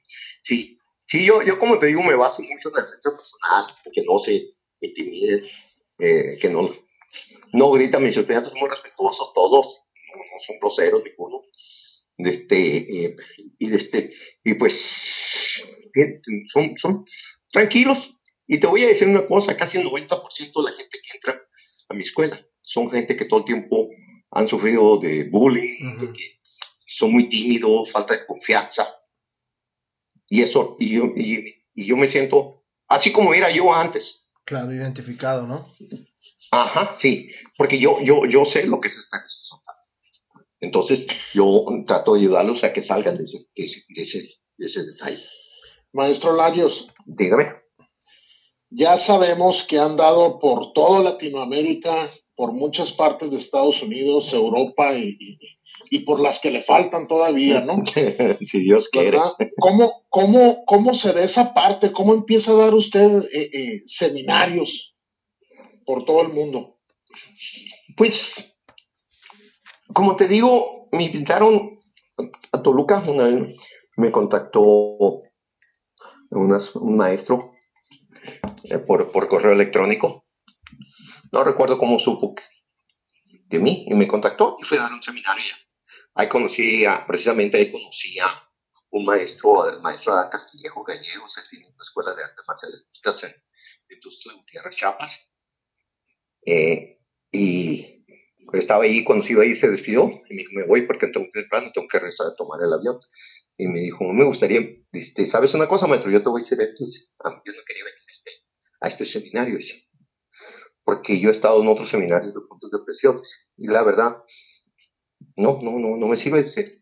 C: Sí. Sí, yo, yo como te digo, me baso mucho en la defensa personal, que no se intimide, eh, que no, no grita, mis estudiantes son muy respetuosos, todos, no, son groseros ninguno. De este, eh, y de este, y pues son, son tranquilos. Y te voy a decir una cosa, casi el 90% de la gente que entra a mi escuela son gente que todo el tiempo han sufrido de bullying, son muy tímidos, falta de confianza. Y eso, y yo, y, yo me siento así como era yo antes.
A: Claro, identificado, ¿no?
C: Ajá, sí, porque yo, yo, yo sé lo que se está Entonces, yo trato de ayudarlos a que salgan de ese, de ese, de ese detalle.
B: Maestro Larios.
C: Dígame.
B: Ya sabemos que han dado por toda Latinoamérica por muchas partes de Estados Unidos, Europa y, por las que le faltan todavía, ¿no? <laughs>
C: si Dios quiere.
B: ¿Cómo, cómo, ¿Cómo se da esa parte? ¿Cómo empieza a dar usted eh, eh, seminarios por todo el mundo?
C: Pues, como te digo, me invitaron a Toluca, me contactó un maestro eh, por, por correo electrónico no recuerdo cómo supo de mí y me contactó y fue a dar un seminario Ahí conocí, a, precisamente ahí conocí a un maestro, el maestro de Castillejo Gallegos, él tiene una escuela de artes marciales en, en Tuxtla Gutiérrez, Chiapas. Eh, y estaba ahí, cuando se iba ahí, se despidió y me dijo, me voy porque tengo que temprano, tengo que regresar a tomar el avión. Y me dijo, me gustaría, ¿sabes una cosa, maestro? Yo te voy a decir esto. Ah, yo no quería venir a este, a este seminario. Dice, porque yo he estado en otros seminarios de puntos de presión y la verdad, no, no, no, no me sirve de ser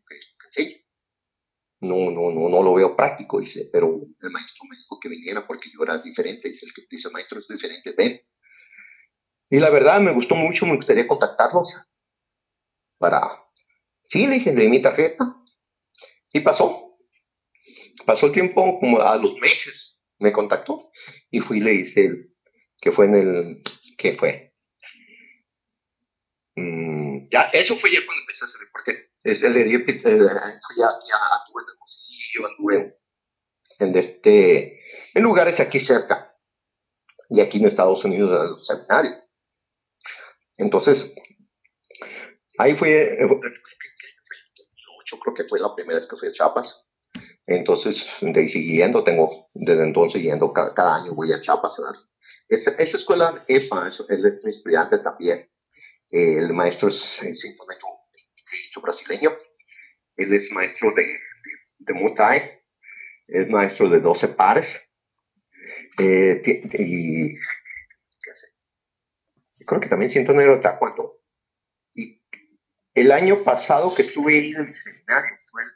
C: No, no, no, no lo veo práctico, dice, pero el maestro me dijo que viniera porque yo era diferente, dice, el que dice, maestro, es diferente, ven. Y la verdad, me gustó mucho, me gustaría contactarlos para, sí, le dije, de mi tarjeta, y pasó. Pasó el tiempo, como a los meses, me contactó, y fui y le hice, que fue en el ¿Qué fue? Mm, ya, eso fue ya cuando empecé a hacer, porque desde el ya, ya anduve en el Hermosillo, anduve en, este, en lugares aquí cerca, y aquí en Estados Unidos, en los seminarios. Entonces, ahí fue, yo creo que fue la primera vez que fui a Chiapas. Entonces, de ahí siguiendo, tengo, desde entonces yendo cada, año voy a Chiapas a dar esa, esa escuela EFA es, es mi estudiante también. el maestro es, es brasileño. Él es maestro de, de, Muay es maestro de 12 pares. Eh, y creo que también siento negro de taekwondo. Y el año pasado que estuve ahí en el seminario, fue el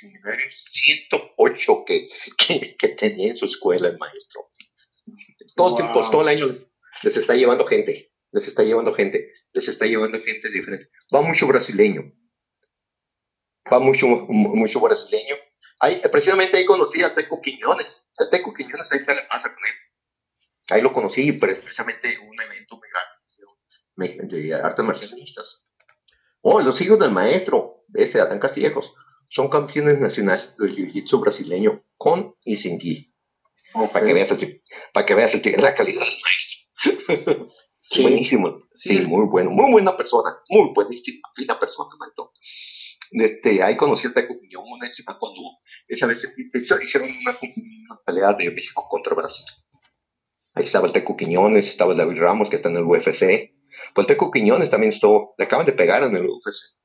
C: seminario 108 que, que, que tenía en su escuela el maestro. Todo el tiempo, todo el año les, está llevando gente, les está llevando gente, les está llevando gente diferente. Va mucho brasileño, va mucho, mucho brasileño. Ahí, precisamente ahí conocí a Teco Quiñones. A Teco Quiñones ahí se pasa con él. Ahí lo conocí, precisamente un evento muy grande. de artes marcialistas. Oh, los hijos del maestro, ese Adán Castillejos, son campeones nacionales del jiu-jitsu brasileño, con y sin gi. Oh, para que veas el, para que veas el, la calidad del maestro. <laughs> Sí. Buenísimo. Sí. muy bueno. Muy buena persona. Muy buenísima. Fina persona, maestro. Este, ahí conocí a Teco Quiñones cuando esa vez hicieron una, pelea de México contra Brasil. Ahí estaba el Teco Quiñones, estaba el David Ramos que está en el UFC. Pues el Teco Quiñones también estuvo, le acaban de pegar en el UFC.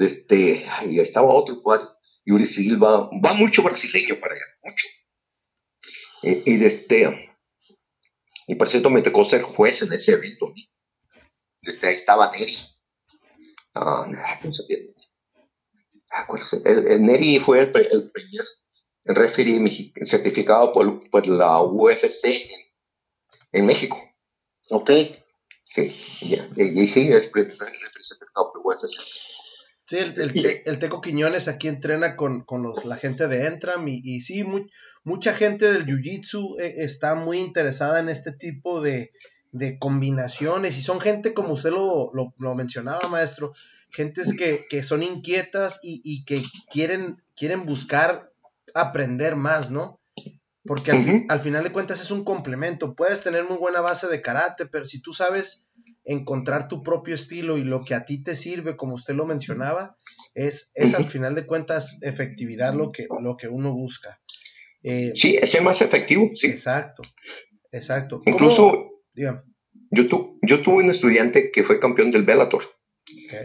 C: Este, y estaba otro cual, Yuri Silva, va mucho brasileño para allá, mucho. Y, y de este, y por cierto me tocó ser juez en ese evento. Desde ahí estaba Neri. Ah, Ah, el, el, Neri fue el, el primer referee certificado por, por la UFC en, en, México.
B: Ok.
C: Sí, ya. Y, y, sí, es certificado por UFC.
A: Sí, el, el, el, Teco Quiñones aquí entrena con, con los, la gente de Entram y, y sí, mucha gente del Jiu-Jitsu eh, está muy interesada en este tipo de, de combinaciones y son gente como usted lo, lo, lo mencionaba, maestro, gentes que, que son inquietas y, y, que quieren, quieren buscar aprender más, ¿no? Porque al, al, final de cuentas es un complemento. Puedes tener muy buena base de karate, pero si tú sabes encontrar tu propio estilo y lo que a ti te sirve, como usted lo mencionaba, es, es al final de cuentas efectividad lo que, lo que uno busca.
C: Eh, sí, es el más efectivo, sí.
A: Exacto, exacto.
C: Incluso, yo, tu, yo tuve un estudiante que fue campeón del Bellator.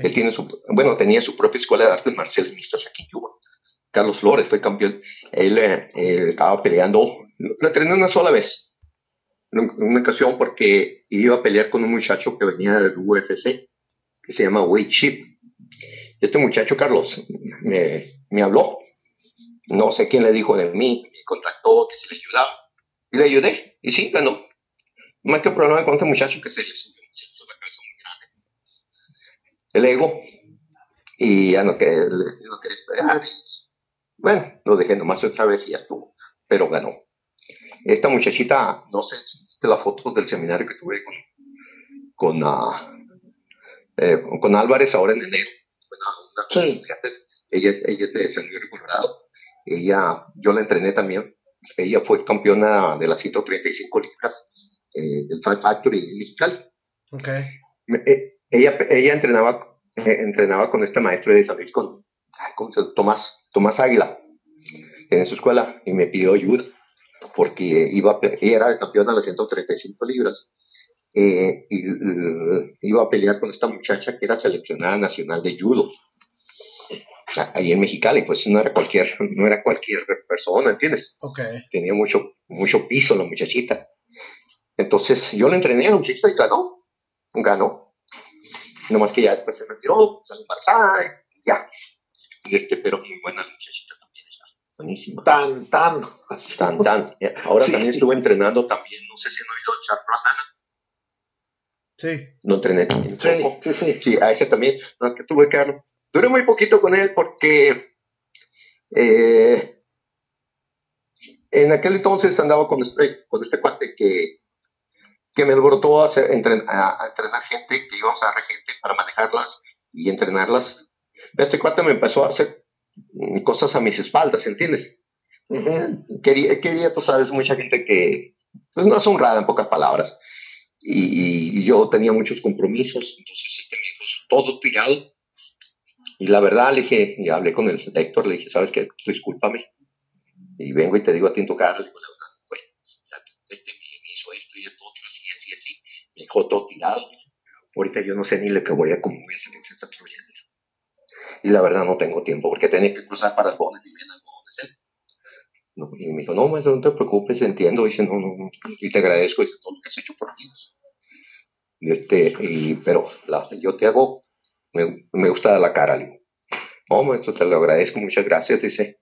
C: Él tiene su, bueno, tenía su propia escuela de artes marciales mixtas aquí en Cuba. Carlos Flores fue campeón. Él, eh, estaba peleando, lo entrené una sola vez. En una ocasión porque iba a pelear con un muchacho que venía del UFC, que se llama Wade Chip. Este muchacho, Carlos, me, habló. No sé quién le dijo de mí, me contactó, que se le ayudaba. Y le ayudé. Y sí, ganó. Más que problema con este muchacho que se le subió, la. El ego. Y ya no no quería esperar. Bueno, lo dejé nomás otra vez y ya estuvo. Pero ganó. Esta muchachita, no sé si viste la foto del seminario que tuve con, con, uh, eh, con Álvarez ahora en enero. Una, sí. ella, es, ella es de San Luis Colorado. Ella, yo la entrené también. Ella fue campeona de las 135 libras eh, del Fight Factory Mexicali.
A: Okay.
C: Eh, ella, ella entrenaba, entrenaba con este maestro de San Luis, con, con Tomás, Tomás Águila, en su escuela, y me pidió ayuda, porque iba, ella era campeona de las 135 libras. Eh, y uh, iba a pelear con esta muchacha que era seleccionada nacional de judo ahí en Mexicali, pues no era cualquier, <laughs> no era cualquier persona, ¿entiendes?
A: Okay.
C: Tenía mucho, mucho piso la muchachita. Entonces yo la entrené a la muchachita y ganó, ganó. Nomás que ya después se retiró, salió embarazada y ya. Este, pero muy buena la muchachita también está. Buenísima.
B: Tan, tan.
C: Tan, tan. Ahora sí. también estuve entrenando también, no sé si han oído Charles
A: Sí.
C: No entrené también.
B: Sí, sí, sí.
C: Sí, a ese también. No, es que tuve que darlo. Duré muy poquito con él porque eh, en aquel entonces andaba con este, con este cuate que, que me alborotó a, hacer, entren, a, a, entrenar gente, que íbamos a dar gente para manejarlas y entrenarlas. Este cuate me empezó a hacer cosas a mis espaldas, ¿entiendes? Uh -huh. quería, quería, tú sabes, mucha gente que pues no es honrada en pocas palabras. Y, y, yo tenía muchos compromisos, entonces este me dijo, todo tirado. Y la verdad le dije, y hablé con el Héctor, le dije, ¿sabes qué? Discúlpame. Y vengo y te digo a ti en tu cara, le digo, la verdad, pues, este me hizo esto y esto, otro, así, así, así. Me dejó todo tirado. Ahorita yo no sé ni lo que voy a, cómo voy a hacer esta Troya. Y la verdad no tengo tiempo, porque tenía que cruzar para y Venas, Bones, no, y me dijo, no, maestro, no te preocupes, entiendo. Dice, no, no, no, y te agradezco dice, todo lo que has hecho por ti. Este, y, pero la, yo te hago me, me gusta dar la cara, digo. No, maestro, te lo agradezco, muchas gracias, dice.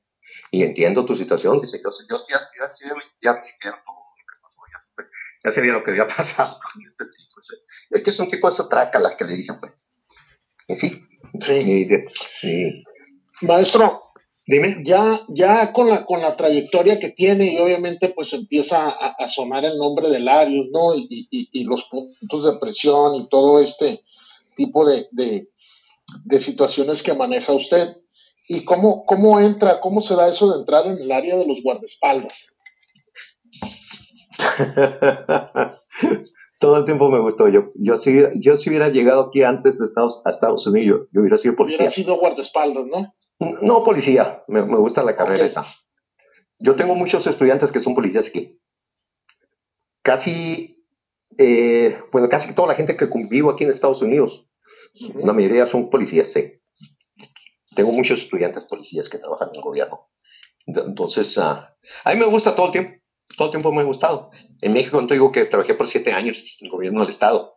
C: Y entiendo tu situación, dice, yo, yo ya, ya, ya, ya, ya todo lo que pasó, ya, ya sabía lo que había <laughs> pasado con este tipo. Es que es un tipo de esa las que le dicen, pues. Y sí.
B: Sí.
C: Y,
B: Maestro,
C: Dime.
B: Ya, ya con la, con la trayectoria que tiene y obviamente pues empieza a, sonar el nombre de Larios, ¿no? Y, y, y, los puntos de presión y todo este tipo de, de, de situaciones que maneja usted. ¿Y cómo, cómo entra, cómo se da eso de entrar en el área de los guardaespaldas? <laughs>
C: Todo el tiempo me gustó. Yo, yo, si, yo si hubiera llegado aquí antes de Estados, a Estados Unidos, yo hubiera sido policía.
B: Hubiera sido guardaespaldas, ¿no?
C: No policía, me, gusta la carrera esa. Yo tengo muchos estudiantes que son policías aquí. Casi, eh, bueno, casi toda la gente que convivo aquí en Estados Unidos, la mayoría son policías, sí. Tengo muchos estudiantes policías que trabajan en el gobierno. Entonces, uh, a mí me gusta todo el tiempo. Todo el tiempo me ha gustado. En México, te digo que trabajé por siete años en el gobierno del Estado.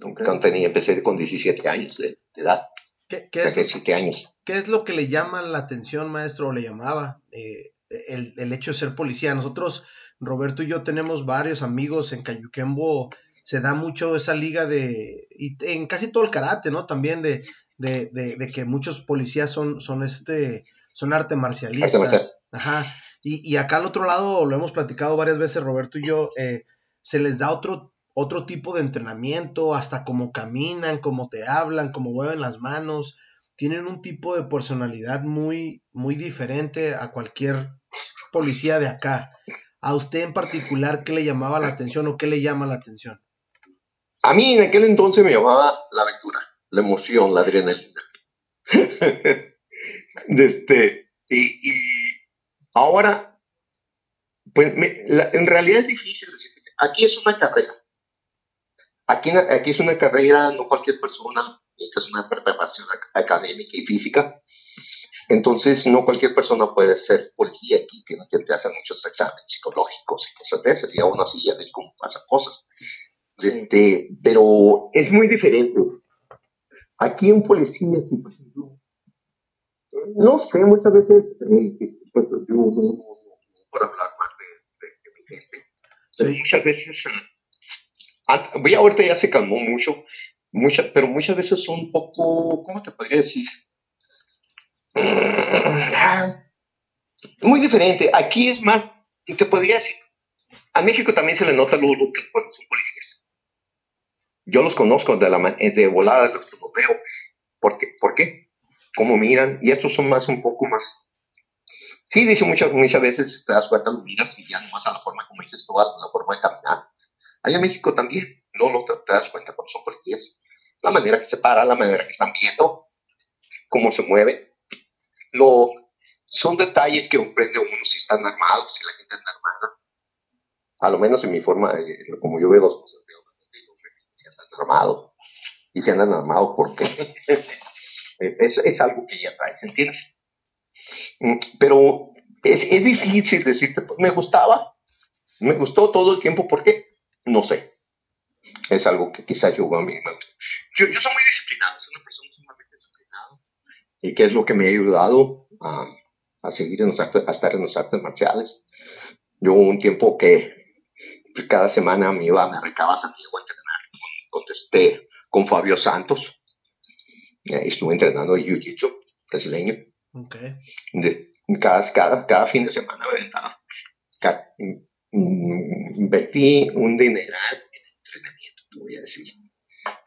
C: Cuando tenía, empecé con 17 años de, edad.
A: ¿Qué, es, años. ¿Qué es lo que le llama la atención, maestro, o le llamaba eh, el, el, hecho de ser policía? Nosotros, Roberto y yo, tenemos varios amigos en Cayuquembo. Se da mucho esa liga de. Y en casi todo el karate, ¿no? También de, de, de, que muchos policías son, son este. Son arte marcialistas. Ajá. Y, acá al otro lado, lo hemos platicado varias veces, Roberto y yo, eh, se les da otro otro tipo de entrenamiento, hasta cómo caminan, cómo te hablan, cómo mueven las manos. Tienen un tipo de personalidad muy, muy diferente a cualquier policía de acá. A usted en particular, ¿qué le llamaba la atención o qué le llama la atención?
C: A mí en aquel entonces me llamaba la aventura, la emoción, la adrenalina. <laughs> este, y, ahora, pues en realidad es difícil decir, aquí es una carrera Aquí, aquí es una carrera, no cualquier persona, esta es una preparación académica y física. Entonces, no cualquier persona puede ser policía aquí, tiene que hacer muchos exámenes psicológicos y cosas de esas, y aún así ya ves cómo pasan cosas. Este, pero es muy diferente. Aquí en policía, por ejemplo, no sé, muchas veces, eh, pues, yo por hablar más de, mi gente, muchas veces voy ahorita ya se calmó mucho, mucha, pero muchas veces son un poco, ¿cómo te podría decir? Muy diferente. Aquí es más, te podría decir, a México también se le nota lo, que son policías. Yo los conozco de, la, de volada, los veo. ¿Por qué? ¿Por qué? ¿Cómo miran? Y estos son más, un poco más. Sí, dice muchas, muchas veces, te das cuenta, lo miras y ya nomás a la forma como dices tú, a la forma de caminar Allá en México también, no, lo te, das cuenta cuando son policías. La manera que se para, la manera que están viendo, cómo se mueven. Lo, son detalles que comprende uno si están armados, si la gente está armada. A lo menos en mi forma, eh, como yo veo las cosas, veo si andan armados. Y si andan armados, ¿por qué? <laughs> es, es algo que ya traes, ¿entiendes? Mm, pero es, es difícil decirte, pues me gustaba, me gustó todo el tiempo, ¿por qué? No sé. Es algo que quizás yo a mí yo, yo soy muy disciplinado, soy una persona sumamente disciplinada. ¿Y qué es lo que me ha ayudado a, a seguir en los a estar en los artes marciales? Yo hubo un tiempo que pues, cada semana me iba, me recaba a Santiago a entrenar con, este, con Fabio Santos. Estuve entrenando de Jiu-Jitsu brasileño. Okay. cada, cada, cada fin de semana me aventaba invertí un dineral en entrenamiento, te voy a decir.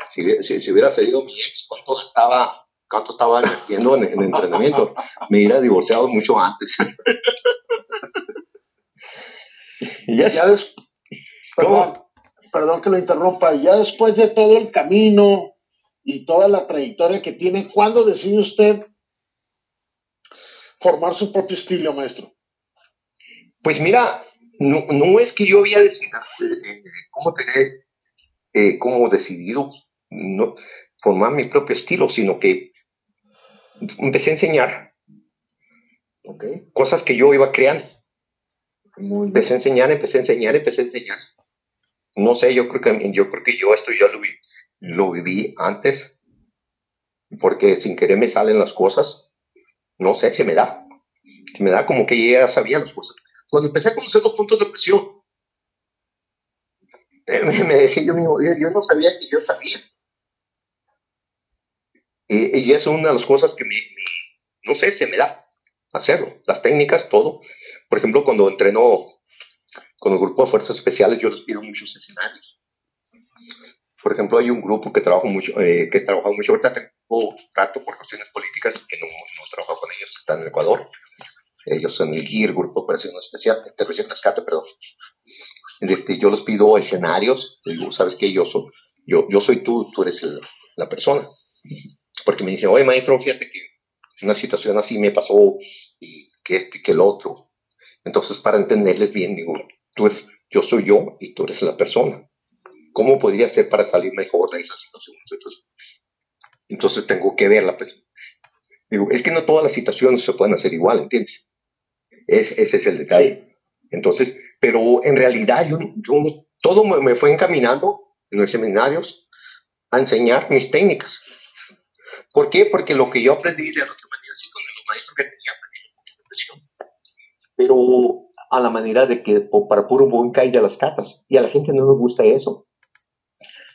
C: Si, si, hubiera seguido mi ex, ¿cuánto estaba, cuánto estaba invirtiendo en, en entrenamiento? Me hubiera divorciado mucho antes. <laughs>
B: ya, ya perdón, perdón que lo interrumpa, ya después de todo el camino y toda la trayectoria que tiene, ¿cuándo decide usted formar su propio estilo, maestro?
C: Pues mira, no, no es que yo había decidido, eh, cómo tener, eh, cómo decidido no, formar mi propio estilo, sino que empecé a enseñar cosas que yo iba creando. empecé a enseñar, empecé a enseñar, empecé a enseñar. No sé, yo creo que yo creo que yo esto ya lo, vi, lo viví antes, porque sin querer me salen las cosas. No sé, se me da. Se me da como que ya sabía las cosas. Cuando empecé a conocer los puntos de presión, me decía yo mismo, yo, no sabía que yo sabía. y eso es una de las cosas que me, no sé, se me da hacerlo. Las técnicas, todo. Por ejemplo, cuando entreno con el grupo de fuerzas especiales, yo les pido muchos escenarios. Por ejemplo, hay un grupo que trabaja mucho, eh, que trabaja mucho, ahorita tengo trato por cuestiones políticas que no, no trabajo con ellos, están en Ecuador. Ellos son el GIR, Grupo de Operación Especial, Intervención Rescate, perdón. Este, yo les pido escenarios, digo, ¿sabes qué? Yo soy, yo, yo soy tú, tú eres la persona. Porque me dicen, oye, maestro, fíjate que una situación así me pasó y que esto y que el otro. Entonces, para entenderles bien, digo, tú eres, yo soy yo y tú eres la persona. ¿Cómo podría ser para salir mejor de esa situación? Entonces, tengo que verla. Pues. Digo, es que no todas las situaciones se pueden hacer igual, ¿entiendes? ese es el detalle. Entonces, pero en realidad yo, yo todo me, fue encaminando en los seminarios a enseñar mis técnicas. ¿Por qué? Porque lo que yo aprendí de la otra manera, sí, con los maestros que tenía, Pero a la manera de que para puro buen caer las catas. Y a la gente no nos gusta eso.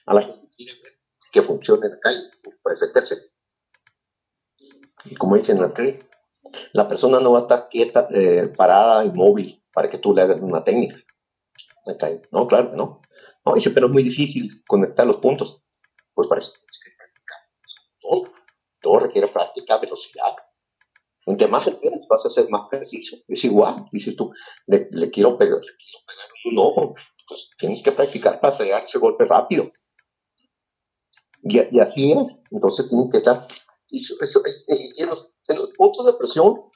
C: A la gente quiere ver que funcione la calle para defenderse. Y como dicen aquí, la persona no va a estar quieta, eh, parada, inmóvil, para que tú le hagas una técnica. No, claro que no. No, dice, pero es muy difícil conectar los puntos. Pues para eso tienes que practicar. Todo. Todo requiere práctica, velocidad. Entre más empiezas, vas a ser más preciso. Es igual, dices tú, le, quiero pegar, le quiero pegar un ojo. Pues tienes que practicar para pegar ese golpe rápido. Y, así es. Entonces tienes que estar. Y, eso, en, los, en los puntos de presión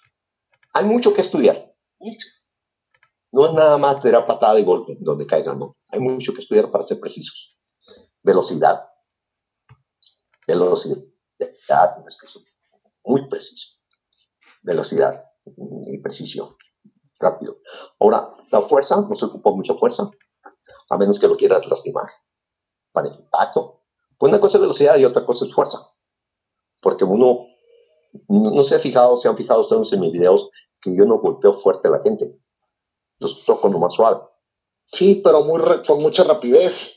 C: hay mucho que estudiar. Mucho. No es nada más tirar patada y golpe donde caigan, no. Hay mucho que estudiar para ser precisos. Velocidad. Velocidad. Es que muy preciso. Velocidad y precisión. Rápido. Ahora, la fuerza, no se ocupa mucha fuerza, a menos que lo quieras lastimar. Para el impacto. Pues una cosa es velocidad y otra cosa es fuerza. Porque uno, no se ha fijado, se han fijado ustedes en mis videos, que yo no golpeo fuerte a la gente. Los toco nomás suave.
B: Sí, pero muy con mucha rapidez.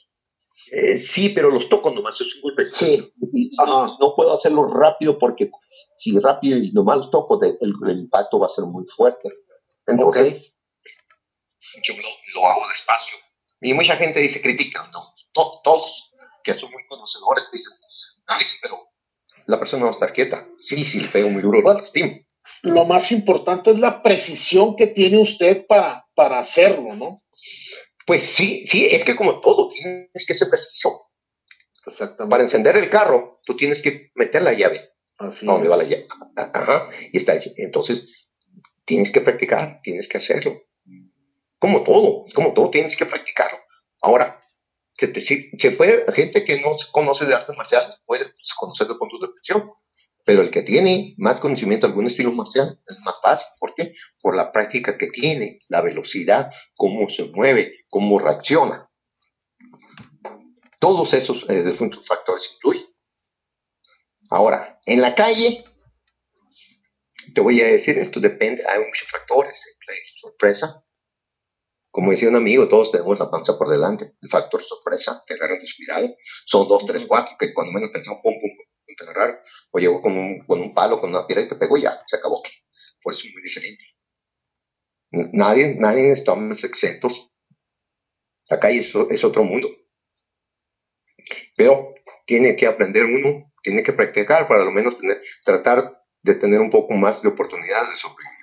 C: Eh, sí, pero los toco nomás, es un golpe. Sí. no, puedo hacerlo rápido porque si rápido y nomás los toco, el, impacto va a ser muy fuerte. Entonces, yo lo, hago despacio. Y mucha gente dice, critica, no, todos que son muy conocedores dicen, pero la persona va a estar quieta. Sí, sí, le pego muy duro, lo
B: lo más importante es la precisión que tiene usted para, para hacerlo, ¿no?
C: Pues sí, sí, es que como todo, tienes que ser preciso. Exactamente. Para encender el carro, tú tienes que meter la llave. Así ¿Dónde va la llave? Ajá, y está allí. Entonces, tienes que practicar, tienes que hacerlo. Como todo, como todo, tienes que practicarlo. Ahora, se, te, puede, gente que no conoce de artes marciales puede conocer de puntos de presión. Pero el que tiene más conocimiento de algún estilo marcial es más fácil. ¿Por qué? Por la práctica que tiene, la velocidad, cómo se mueve, cómo reacciona. Todos esos eh, factores influyen. Ahora, en la calle, te voy a decir, esto depende, hay muchos factores. Sorpresa. Como decía un amigo, todos tenemos la panza por delante. El factor sorpresa, te agarras descuidado. Son dos, tres, cuatro, que cuando menos pensamos, pum, pum, pum agarrar, o llegó con un, con un palo, con una piedra y te pegó y ya, se acabó. Por eso es muy diferente. Nadie, nadie estamos exentos. Acá es, es otro mundo. Pero tiene que aprender uno, tiene que practicar para lo menos tener, tratar de tener un poco más de oportunidades de sobrevivir.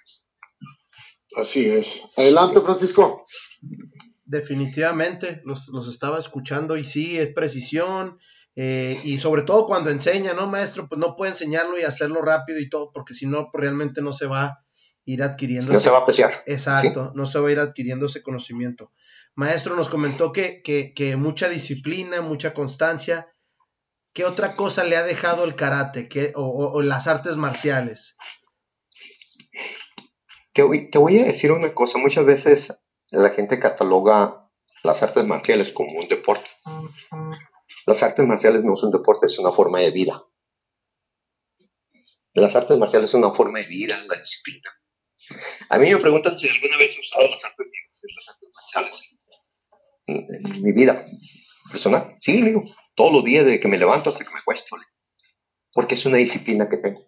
B: Así es. Adelante, Francisco.
A: Definitivamente, los, los estaba escuchando y sí, es precisión, eh, y sobre todo cuando enseña, ¿no, maestro? Pues no puede enseñarlo y hacerlo rápido y todo, porque si no, pues realmente no se va a ir adquiriendo.
C: No se va a apreciar.
A: Exacto, no se va a ir adquiriendo ese conocimiento. Maestro nos comentó que, que, mucha disciplina, mucha constancia. ¿Qué otra cosa le ha dejado el karate que, o, las artes marciales?
C: Te voy, a decir una cosa. Muchas veces la gente cataloga las artes marciales como un deporte. Las artes marciales no son deporte, es una forma de vida. Las artes marciales son una forma de vida, la disciplina. A mí me preguntan si alguna vez he usado las artes, marciales en, mi vida personal. Sí, digo, todos los días de que me levanto hasta que me acuesto. Porque es una disciplina que tengo.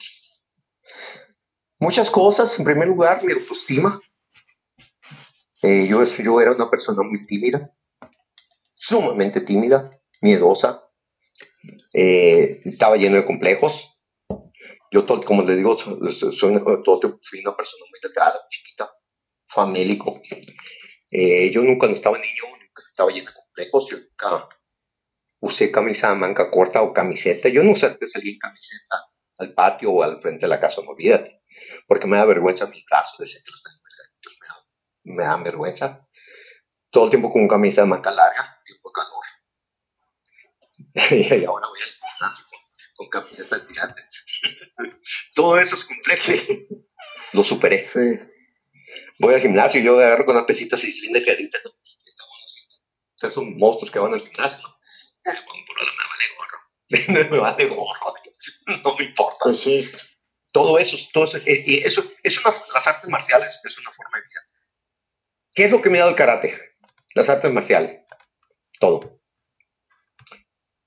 C: Muchas cosas. En primer lugar, mi autoestima. Eh, yo, yo era una persona muy tímida, sumamente tímida, miedosa. Eh, estaba lleno de complejos. Yo, todo, como les digo, soy, una persona muy delgada, chiquita, famélico. Eh, yo nunca, cuando estaba niño, nunca estaba lleno de complejos. Yo nunca usé camisa manga corta o camiseta. Yo no sé que salí en camiseta al patio o al frente de la casa, no olvídate. Porque me da vergüenza mis brazos, decir que los tengo me, me dan vergüenza. Todo el tiempo con camisa de manga larga, tiempo de calor. <laughs> y ahora voy al gimnasio con, camiseta de tirantes. <laughs> Todo eso es complejo. Lo superé. Voy al gimnasio y yo agarro con una pesita bien de carita. Ustedes son monstruos que van al gimnasio. Bueno, por <laughs> me vale gorro. me vale gorro. No me importa.
B: Pues sí.
C: Todo eso, todo eso, eh, y eso, es una, las artes marciales es una forma de vida. ¿Qué es lo que me ha dado el karate? Las artes marciales. Todo.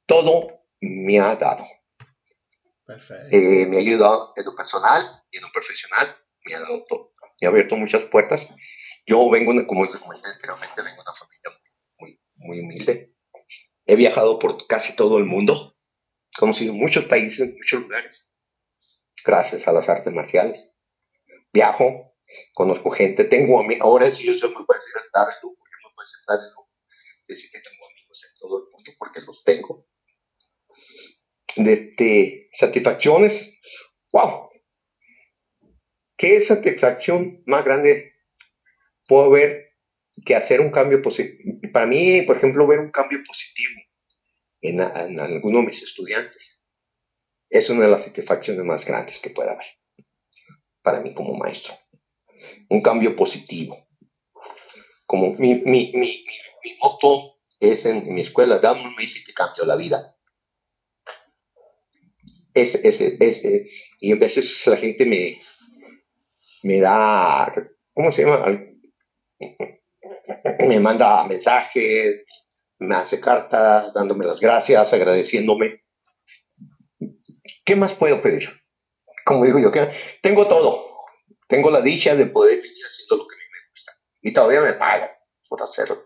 C: Todo me ha dado. Perfecto. Eh, me ha ayudado en lo personal y en lo profesional. Me ha dado todo. Me ha abierto muchas puertas. Yo vengo, como les comenté anteriormente, vengo de una familia muy, muy humilde. He viajado por casi todo el mundo. He conocido muchos países, muchos lugares. Gracias a las artes marciales. Viajo, conozco gente, tengo amigos. Ahora sí, yo me puedo decir estar en yo me puedo estar en lujo. Decir que tengo amigos en todo el mundo porque los tengo. Este, satisfacciones, wow. ¿Qué satisfacción más grande puedo ver que hacer un cambio positivo. Para mí, por ejemplo, ver un cambio positivo en, en alguno de mis estudiantes es una de las satisfacciones más grandes que pueda haber para mí como maestro. Un cambio positivo. Como mi, mi, mi, mi moto es en, mi escuela, dame un mes y te cambio la vida. Es, es, es, y a veces la gente me, me da, ¿cómo se llama? me manda mensajes, me hace cartas dándome las gracias, agradeciéndome. ¿Qué más puedo pedir? Como digo yo, tengo todo. Tengo la dicha de poder vivir haciendo lo que a mí me gusta. Y todavía me pagan por hacerlo.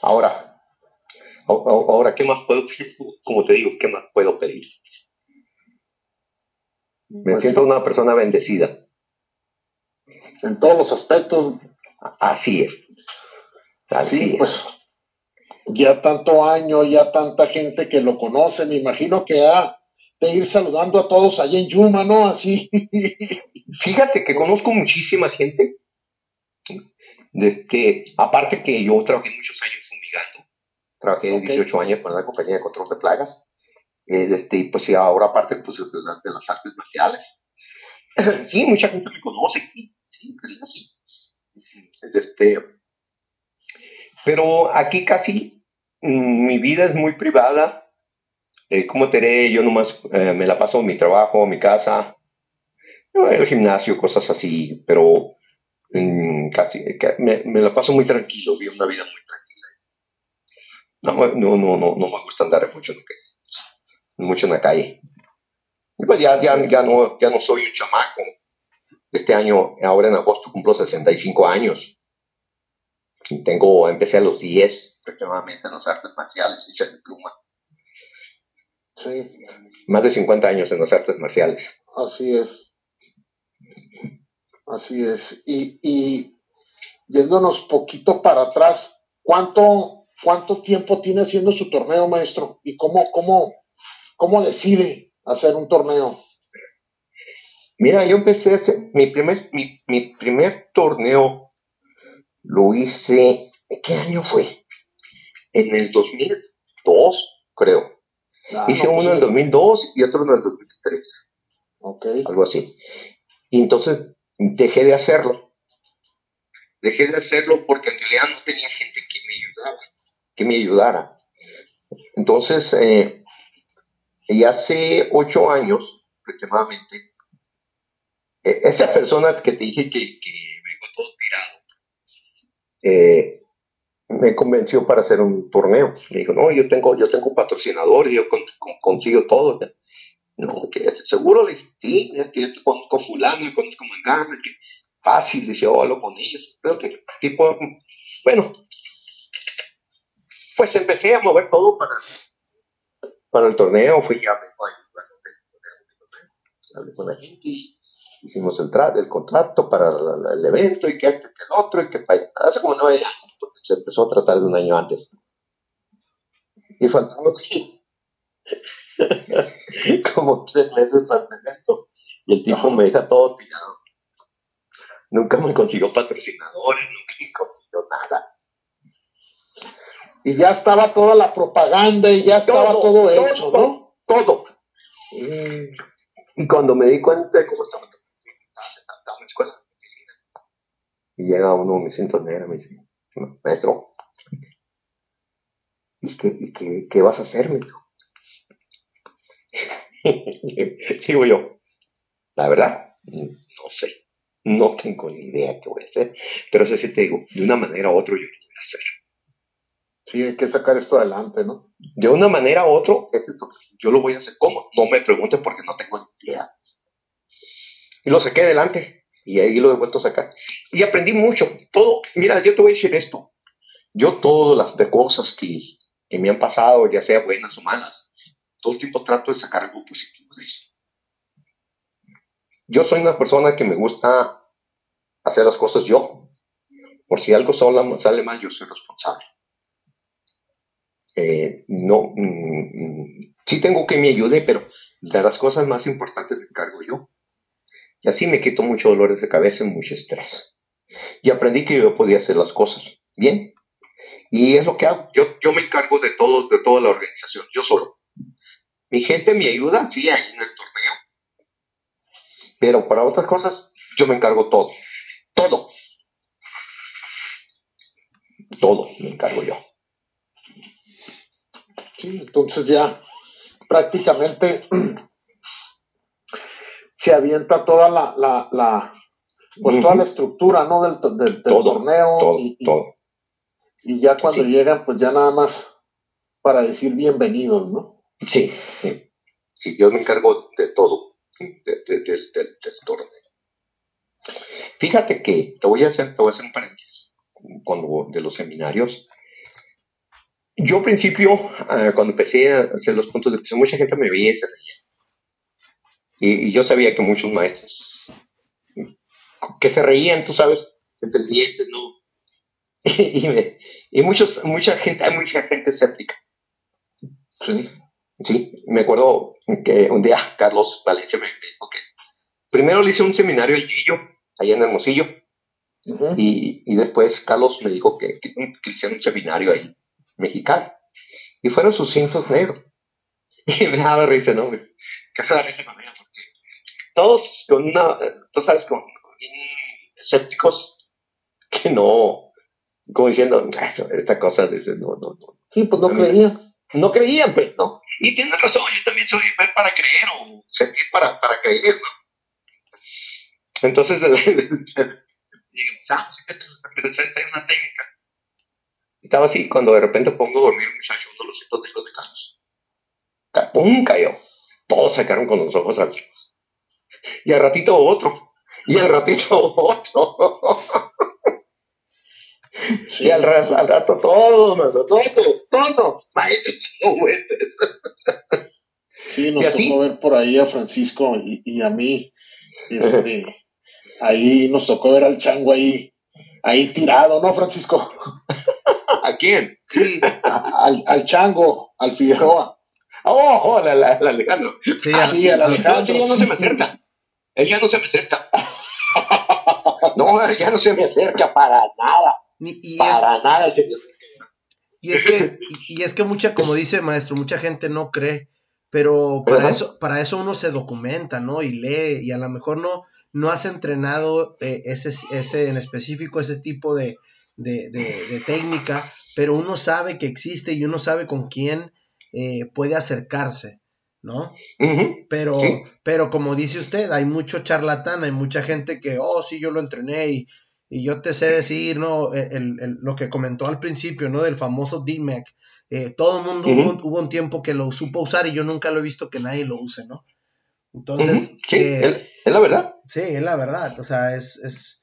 C: Ahora, ahora, ¿qué más puedo pedir? Como te digo, ¿qué más puedo pedir? Me pues siento una persona bendecida.
B: En todos los aspectos,
C: Así es.
B: Así pues ya tanto año, ya tanta gente que lo conoce, me imagino que ha de ir saludando a todos allá en Yuma, ¿no? Así. <laughs>
C: Fíjate que conozco muchísima gente. que aparte que yo trabajé muchos años fumigando, trabajé 18 años para la compañía de control de plagas. este, pues y ahora aparte pues, de, las artes marciales. <clears throat> sí, mucha gente me conoce, sí, sí, sí. Este, pero aquí casi mi vida es muy privada. Eh, como te diré, yo nomás eh, me la paso mi trabajo, mi casa, el gimnasio, cosas así, pero mm, casi me, la paso muy tranquilo, vivo una vida muy tranquila. No, no, no, no, no me gusta andar mucho en, mucho en la calle. pues ya, ya, ya, no, ya no soy un chamaco. Este año, ahora en agosto, cumplo 65 años. Tengo, empecé a los 10 aproximadamente en las artes marciales, hechas de pluma. Sí. Más de 50 años en las artes marciales.
B: Así es. Así es. Y, y yéndonos poquito para atrás, ¿cuánto, cuánto tiempo tiene haciendo su torneo, maestro? ¿Y cómo, cómo, cómo decide hacer un torneo?
C: Mira, yo empecé a hacer mi primer, mi, mi primer torneo lo hice, ¿qué año fue? En el 2002, creo. Ah, hice uno en el 2002 y otro en el 2003. Ok. Algo así. Y entonces dejé de hacerlo. Dejé de hacerlo porque en realidad no tenía gente que me ayudara, que me ayudara. Entonces, eh, y hace ocho años, aproximadamente, e-, esa persona que te dije que, me dejó todo tirado, eh, me convenció para hacer un torneo. Me dijo, no, yo tengo, yo tengo un patrocinador y yo consigo todo. No, que seguro le dije, sí, es que yo conozco fulano, conozco que fácil, dice, yo hablo con ellos. Pero que tipo, bueno, pues empecé a mover todo para, para el torneo, fui ya hablé con la gente, hicimos el, tra el contrato para el evento y que este, que el otro, y que hace como nueve años, porque se empezó a tratar de un año antes. Y faltaba <laughs> como tres meses al evento, y el tipo me deja todo tirado. Nunca me consiguió patrocinadores, nunca me consiguió nada.
B: Y ya estaba toda la propaganda y ya estaba todo, hecho, ¿no?
C: Todo. Y, cuando me di cuenta de cómo estaba todo, escuela. Y llega uno, me siento negra, me dice, maestro, ¿y qué, y qué, qué vas a hacer, mi <laughs> Digo yo, la verdad, no sé. No tengo ni idea qué voy a hacer, pero eso sí te digo, de una manera u otra yo lo voy a hacer.
B: Sí, hay que sacar esto adelante, ¿no?
C: De una manera u otra, yo lo voy a hacer. ¿Cómo? No me pregunte porque no tengo ni idea. Y lo saqué adelante y ahí lo he vuelto a sacar. Y aprendí mucho. Todo, mira, yo te voy a decir esto. Yo todas las cosas que, que me han pasado, ya sea buenas o malas, todo el tiempo trato de sacar algo positivo de eso. Yo soy una persona que me gusta hacer las cosas yo. Por si algo sale mal, yo soy responsable. Eh, no, mm, mm, sí tengo que me ayude, pero de las cosas más importantes me encargo yo. Y así me quito muchos dolores de cabeza y mucho estrés. Y aprendí que yo podía hacer las cosas bien. Y es lo que hago. Yo, yo me encargo de todo, de toda la organización, yo solo. Mi gente me ayuda, sí, ahí en el torneo. Pero para otras cosas, yo me encargo todo. Todo. Todo me encargo yo.
B: Sí, entonces ya prácticamente <clears throat> se avienta toda la, la, la pues toda la estructura, ¿no? Del, del, torneo.
C: Todo, y, todo.
B: Y ya cuando llegan, pues ya nada más para decir bienvenidos, ¿no?
C: Sí, sí. yo me encargo de todo, del torneo. Fíjate que te voy a hacer, te voy a hacer un paréntesis cuando, de los seminarios. Yo al principio, ah, cuando empecé a hacer los puntos de presión, mucha gente me veía y se reía. Y, yo sabía que muchos maestros que se reían, tú sabes, entre dientes, ¿no? <laughs> y, y muchos, mucha gente, hay mucha gente escéptica. Sí. Sí, me acuerdo que un día Carlos Valencia me dijo que primero le hice un seminario al Gillo, allá en Hermosillo, y, y, después Carlos me dijo que, que, hicieron un seminario ahí, mexicano, y fueron sus cintos negros. <laughs> Y me daba risa, ¿no? Qué risa porque todos con una, tú sabes, con, escépticos <laughs> que no, como diciendo, esta cosa, dice, no, no, no.
B: Sí, pues no creía
C: no creían, pues, ¿no? Y tiene razón, yo también soy ver para creer o sentir para, para creer, ¿no? Entonces, <laughs> digamos, ah, pues, hay una técnica. Estaba así, cuando de repente pongo a dormir un muchacho, uno de los cientos de de Carlos. ¡Pum! cayó. Todos se quedaron con los ojos abiertos. Y al ratito otro. Y al ratito otro. <laughs> Y al, al rato todos, todos, todos, maestros,
B: Sí, nos tocó ver por ahí a Francisco y, y a mí. Este, <laughs> ahí nos tocó ver al chango ahí, ahí tirado, ¿no, Francisco? <laughs>
C: ¿A quién?
B: Sí, al, al chango, al Figueroa.
C: Oh, oh al, Alejandro. Sí, ah, sí, al Alejandro. Sí, no se me acerca. Él ya no se me acerca. <laughs> No, ya no se me acerca para nada. Y, Para nada
A: Y es que, y es que mucha, como dice maestro, mucha gente no cree, pero para eso, para eso uno se documenta, ¿no? Y lee, y a lo mejor no, no has entrenado eh, ese, ese en específico, ese tipo de, de, de, técnica, pero uno sabe que existe y uno sabe con quién eh, puede acercarse, ¿no? Pero, pero como dice usted, hay mucho charlatán, hay mucha gente que, oh, sí, yo lo entrené y y yo te sé decir, ¿no? E, el, el, lo que comentó al principio, ¿no? Del famoso DMAC. Eh, todo el mundo hubo, un tiempo que lo supo usar y yo nunca lo he visto que nadie lo use, ¿no? Entonces,
C: sí, eh, es la verdad.
A: Sí, es la verdad. O sea, es, es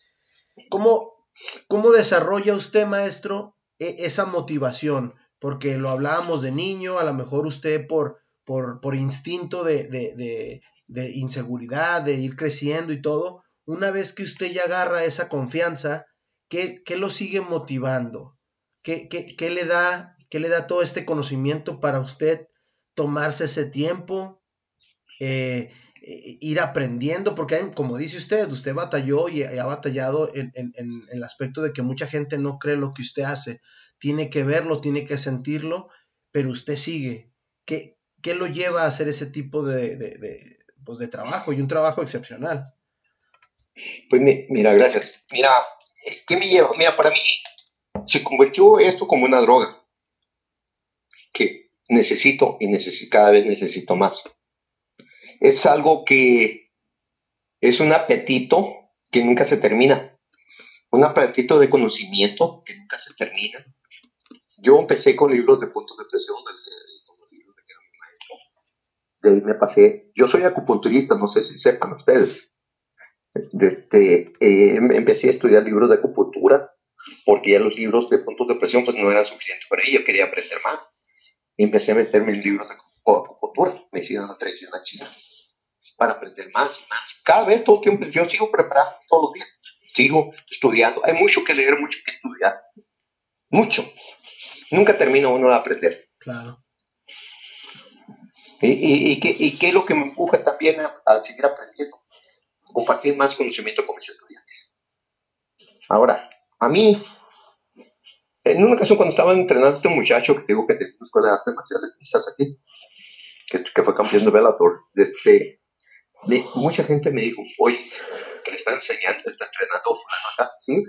A: ¿cómo, ¿cómo desarrolla usted, maestro, e, esa motivación? Porque lo hablábamos de niño, a lo mejor usted por, por, por instinto de, de, de, inseguridad, de ir creciendo y todo, una vez que usted ya agarra esa confianza, ¿qué, qué lo sigue motivando? ¿Qué, qué, qué le da, ¿Qué le da todo este conocimiento para usted tomarse ese tiempo? Eh, eh, ir aprendiendo, porque como dice usted, usted batalló y, ha batallado en, el aspecto de que mucha gente no cree lo que usted hace, tiene que verlo, tiene que sentirlo, pero usted sigue. ¿Qué, qué lo lleva a hacer ese tipo de, pues de trabajo y un trabajo excepcional?
C: Pues mira, gracias. Mira, ¿qué me lleva? Mira, para mí se convirtió esto como una droga que necesito y necesito, cada vez necesito más es algo que es un apetito que nunca se termina, un apetito de conocimiento que nunca se termina. Yo empecé con libros de puntos de presión, libros de mi maestro. De me pasé. Yo soy acupunturista, no sé si sepan ustedes. Desde, eh, empecé a estudiar libros de acupuntura porque ya los libros de puntos de presión pues no eran suficientes para ello, yo quería aprender más. Empecé a meterme en libros de acupuntura, me hicieron la tradición china para aprender más y más. Cada vez, todo el tiempo, yo sigo preparando todos los días, sigo estudiando. Hay mucho que leer, mucho que estudiar. Mucho. Nunca termina uno de aprender.
A: Claro.
C: ¿Y, y, y, qué, y qué, es lo que me empuja también a, seguir aprendiendo? Compartir más conocimiento con mis estudiantes. Ahora, a mí, en una ocasión cuando estaba entrenando a este muchacho que digo que tengo una escuela de artes quizás aquí, que, fue campeón de Bellator, este, mucha gente me dijo, oye, que le está enseñando, está entrenando acá, ¿sí?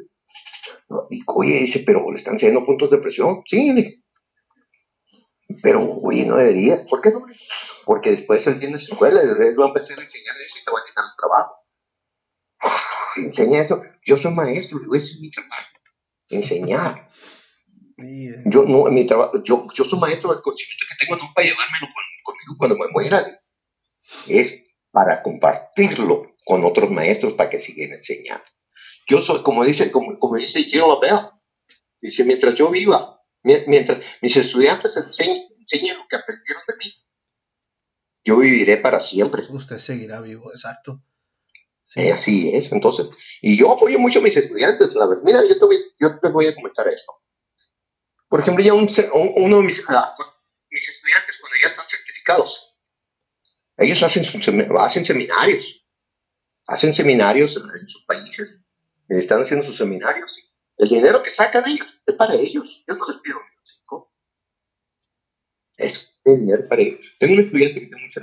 C: Y oye, dice, pero le están enseñando puntos de presión, sí, pero oye, no debería, ¿por qué no? Porque después él tiene su escuela, él va a empezar a enseñar eso y te va a quitar el trabajo. Si enseña eso, yo soy maestro, ese es mi trabajo, enseñar. Yo no, mi trabajo, yo, yo soy maestro del conocimiento que tengo no para llevármelo conmigo cuando me muera. Es para compartirlo con otros maestros para que sigan enseñando. Yo soy, como dice, como, como dice Gino dice, mientras yo viva, mientras mis estudiantes enseñen, lo que aprendieron de mí, yo viviré para siempre.
A: Usted seguirá vivo, exacto.
C: Sí. así es, entonces, y yo apoyo mucho a mis estudiantes, la verdad. Mira, yo te voy, yo te voy a comentar esto. Por ejemplo, ya un, uno de mis, ah, mis estudiantes, cuando ya están certificados, ellos hacen, hacen seminarios, hacen seminarios en, sus países, están haciendo sus seminarios. El dinero que sacan ellos es para ellos. Yo no les pido cinco. Es dinero para ellos. Tengo un estudiante que tengo mucho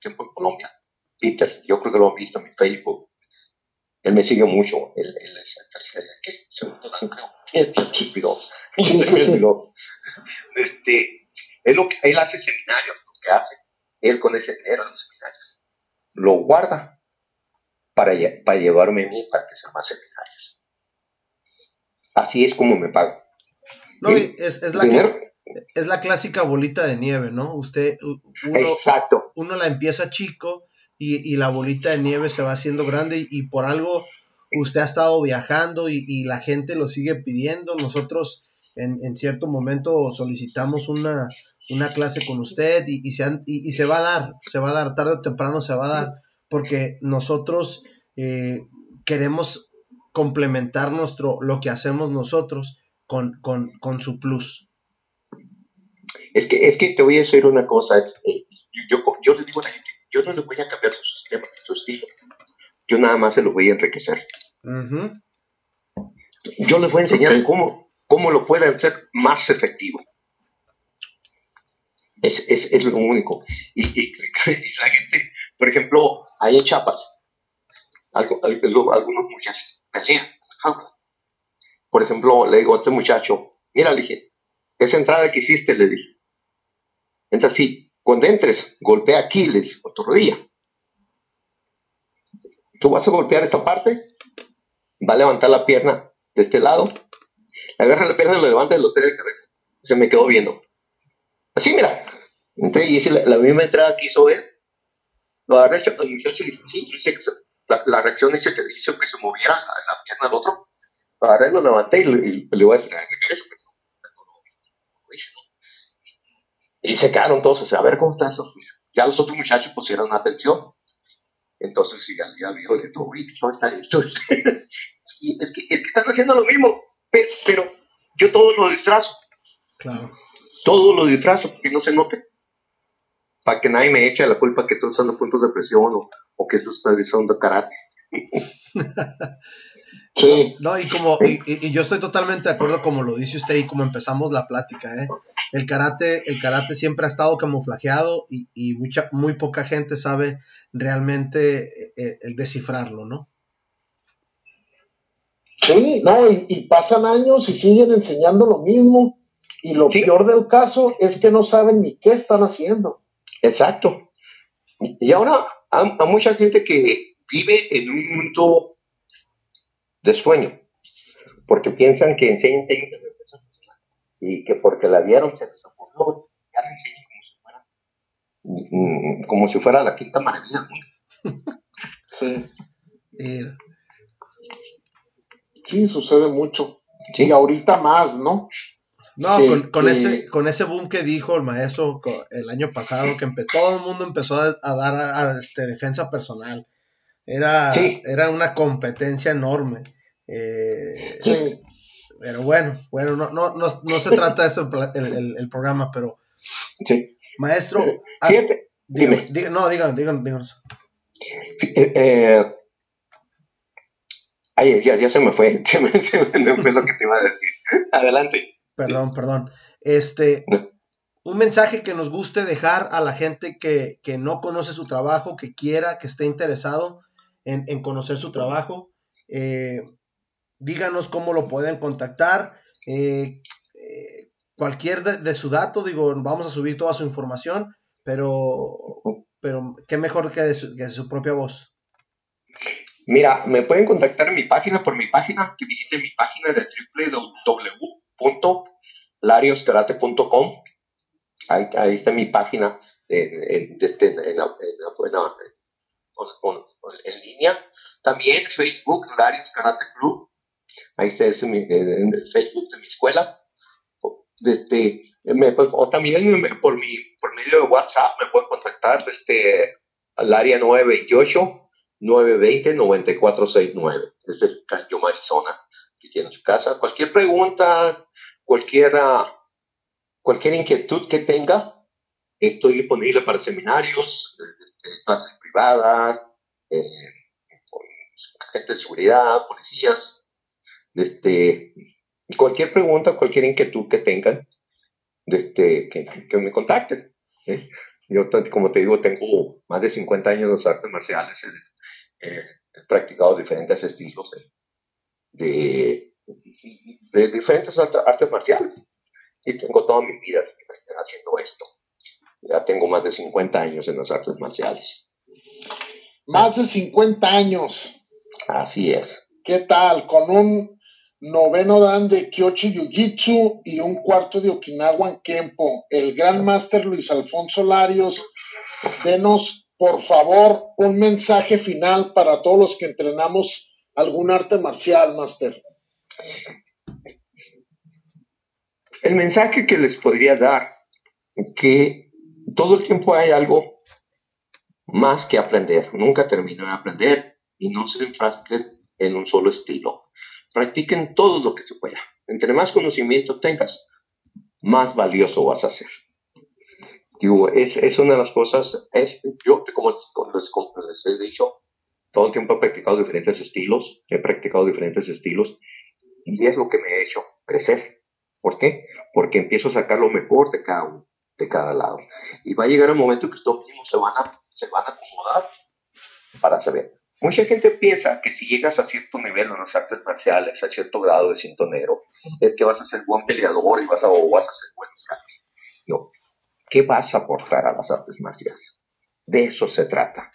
C: tiempo en Colombia, Peter, yo creo que lo han visto en mi Facebook. Él me sigue mucho. Él, él es el tercer, ¿qué? Segundo dan, creo. Este, él, lo que, él hace seminarios, lo que hace él con ese dinero en los seminarios lo guarda para, para llevarme a mí para que sean más seminarios. Así es como me pago.
A: No, es, la es la clásica bolita de nieve, ¿no? Usted, uno,
C: Exacto.
A: uno la empieza chico y, la bolita de nieve se va haciendo grande y, por algo usted ha estado viajando y, la gente lo sigue pidiendo. Nosotros en, en cierto momento solicitamos una, una clase con usted y, y, se y, se va a dar, se va a dar, tarde o temprano se va a dar, porque nosotros eh, queremos complementar nuestro, lo que hacemos nosotros con, con, con, su plus.
C: Es que, es que te voy a decir una cosa, eh, yo, yo le digo a la gente, yo no le voy a cambiar su sistema, su estilo, yo nada más se lo voy a enriquecer. Yo les voy a enseñar cómo, cómo lo pueden hacer más efectivo. Es, es, es lo único. Y, y, <laughs> la gente, por ejemplo, hay en Chiapas, algo, algunos muchachos por ejemplo, le digo a este muchacho, mira, le dije, esa entrada que hiciste, le dije, entra así, cuando entres, golpea aquí, le dije. Tú vas a golpear esta parte, va a levantar la pierna de este lado, agarra la pierna y lo levanta y lo trae de cabeza. Se me quedó viendo. Así, mira, entonces, y la, misma entrada que hizo él, lo agarré y dice, sí, dice que la, la, reacción dice que hizo que se moviera la pierna del otro. Agarré, lo levanté y le, le voy a estirar en la cabeza. Pero y se quedaron todos, o sea, a ver cómo está eso. Ya los otros muchachos pusieron atención. Entonces, si ya vio, le dijo, uy, ¿cómo está esto? <laughs> es, que, es que están haciendo lo mismo, pero, pero yo todo lo disfrazo.
A: Claro.
C: Todo lo disfrazo, que no se note. Para que nadie me eche la culpa que estoy usando puntos de presión o, o que estoy usando karate. <laughs>
A: Sí. No, y como, y, yo estoy totalmente de acuerdo como lo dice usted y como empezamos la plática, ¿eh? El karate, el karate siempre ha estado camuflajeado y, y mucha, muy poca gente sabe realmente eh, eh, el, descifrarlo, ¿no?
B: Sí, no, y, pasan años y siguen enseñando lo mismo. Y lo peor del caso es que no saben ni qué están haciendo.
C: Exacto. Y ahora hay mucha gente que vive en un mundo de sueño, porque piensan que enseñan técnicas de defensa y que porque la vieron se les ocurrió, ya la enseñan como si fuera, mm, como si fuera la quinta maravilla <laughs>
B: Sí. Sí, sucede mucho. Y ahorita más, ¿no?
A: No, con, ese, con ese boom que dijo el maestro el año pasado, que todo el mundo empezó a, dar a, este, defensa personal. Era, era una competencia enorme. Eh, sí. Pero bueno, bueno, no, no, no, no se trata de eso el, el, programa, pero...
C: Sí.
A: Maestro...
C: Ah, Fíjate, dime.
A: no, díganos, díganos, díganos.
C: Eh, eh, ay, ya, ya se me fue, <laughs> se me, fue lo que te iba a decir. Adelante.
A: Perdón, perdón. Este, un mensaje que nos guste dejar a la gente que, que no conoce su trabajo, que quiera, que esté interesado en, conocer su trabajo. Eh, díganos cómo lo pueden contactar. Eh, eh, cualquier de, su dato, digo, vamos a subir toda su información, pero, pero qué mejor que de, su, propia voz.
C: Mira, me pueden contactar en mi página, por mi página, que visiten mi página de www.larioskarate.com. Ahí, ahí está mi página este, en, la, en línea. También Facebook, Larios Karate Club. Ahí está es mi, el Facebook de mi escuela. Este, me, pues, o también por, mi, por medio de WhatsApp me pueden contactar desde al área 928 920 9469 desde Cayo, Arizona, que tiene su casa. Cualquier pregunta, cualquier, cualquier inquietud que tenga, estoy disponible para seminarios, este, clases privadas, eh, gente de seguridad, policías, este, cualquier pregunta, cualquier inquietud que tengan, este, que, me contacten. Yo, como te digo, tengo más de 50 años de artes marciales, he practicado diferentes estilos de, de, diferentes artes marciales y tengo toda mi vida haciendo esto. Ya tengo más de 50 años en las artes marciales.
B: Más de 50 años.
C: Así es.
B: ¿Qué tal? Con un noveno dan de Kyochi Jiu-Jitsu y un cuarto de Okinawa Kempo. El gran máster Luis Alfonso Larios, denos por favor un mensaje final para todos los que entrenamos algún arte marcial, máster.
C: El mensaje que les podría dar, que todo el tiempo hay algo más que aprender. Nunca termino de aprender y no se enfrasquen en un solo estilo. Practiquen todo lo que se pueda. Entre más conocimiento tengas, más valioso vas a ser. es, es una de las cosas, es, yo como les, he dicho, todo el tiempo he practicado diferentes estilos, he practicado diferentes estilos y es lo que me ha hecho crecer. ¿Por qué? Porque empiezo a sacar lo mejor de cada de cada lado. Y va a llegar un momento que estos mismos se van a se van a acomodar para saber. Mucha gente piensa que si llegas a cierto nivel en las artes marciales, a cierto grado de cinto negro, es que vas a ser buen peleador y vas a, vas a ser buenos caras. No. ¿Qué vas a aportar a las artes marciales? De eso se trata.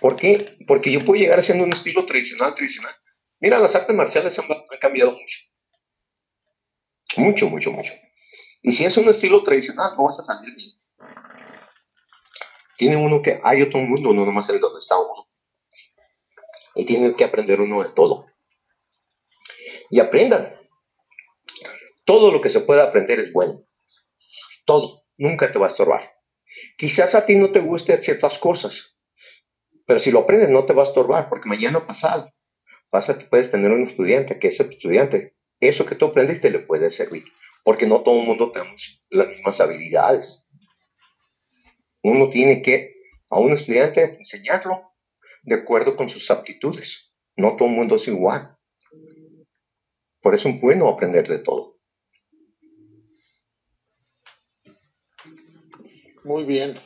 C: ¿Por qué? Porque yo puedo llegar haciendo un estilo tradicional, tradicional. Mira, las artes marciales han, cambiado mucho. Mucho, mucho, mucho. Y si es un estilo tradicional, no vas a salir. Tiene uno que hay otro mundo, no nomás el donde está uno. Y tiene que aprender uno de todo. Y aprendan. Todo lo que se pueda aprender es bueno. Todo. Nunca te va a estorbar. Quizás a ti no te gusten ciertas cosas, pero si lo aprendes no te va a estorbar, porque mañana pasado pasa que puedes tener un estudiante que ese estudiante, eso que tú aprendiste le puede servir, porque no todo el mundo tenemos las mismas habilidades. Uno tiene que a un estudiante enseñarlo de acuerdo con sus aptitudes. No todo el mundo es igual. Por eso es bueno aprender de todo.
B: Muy bien.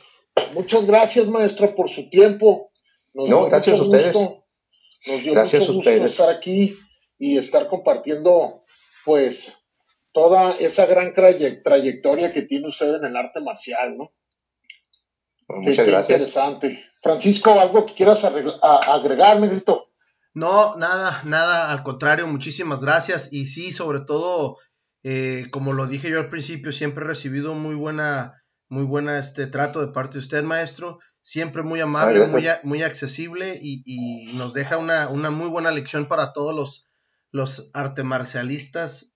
B: Muchas gracias, maestro, por su tiempo.
C: Nos no, gracias a ustedes.
B: Nos dio gracias mucho gusto estar aquí y estar compartiendo, pues, toda esa gran trayectoria que tiene usted en el arte marcial, ¿no?
C: muchas gracias.
B: Interesante. Francisco, ¿algo que quieras agregar, Negrito?
A: No, nada, nada, al contrario, muchísimas gracias. Y sí, sobre todo, eh, como lo dije yo al principio, siempre he recibido muy buena muy buena este trato de parte de usted, maestro. Siempre muy amable, muy, muy accesible y, nos deja una, una, muy buena lección para todos los, los arte marcialistas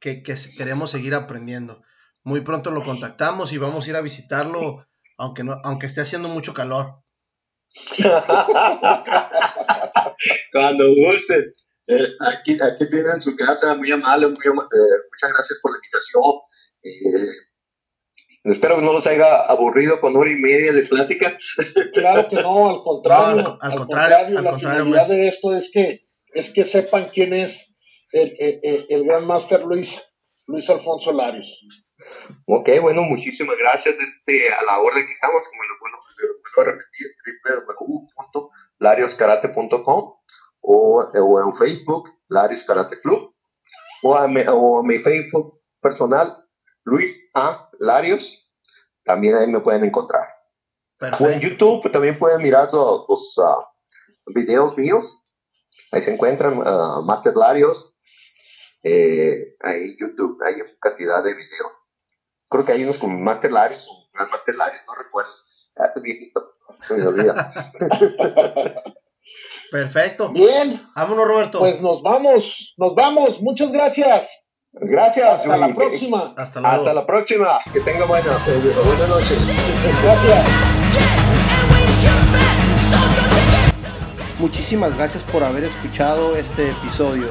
A: que, que, queremos seguir aprendiendo. Muy pronto lo contactamos y vamos a ir a visitarlo, aunque, no, aunque esté haciendo mucho calor. <laughs>
C: Cuando guste. Eh, aquí, aquí tienen su casa, muy amable, muy amable. Eh, muchas gracias por la invitación. Eh, Espero que no los haya aburrido con hora y media de plática.
B: Claro que no, al contrario. al, contrario, la finalidad de esto es que, es que sepan quién es el, el, el gran máster Luis, Luis Alfonso Larios.
C: Ok, bueno, muchísimas gracias este, a la orden que estamos, como lo vuelvo, a repetir, www.larioskarate.com o, o en Facebook, Larios Karate Club, o a, mi, o a mi Facebook personal, Luis A. Larios, también ahí me pueden encontrar. O en YouTube también pueden mirar los, ah, videos míos. Ahí se encuentran uh, Master Larios. Eh, ahí YouTube, hay cantidad de videos. Creo que hay unos con Master Larios o Master Larios, no recuerdo. Ah, viejito, se me olvida. <laughs>
A: Perfecto.
B: Bien.
A: Vámonos, Roberto.
B: Pues nos vamos, nos vamos. Muchas gracias.
C: Gracias.
B: Hasta la próxima.
C: Hasta, Hasta la próxima. Que tenga buena, buena noche.
B: Gracias.
A: Muchísimas gracias por haber escuchado este episodio.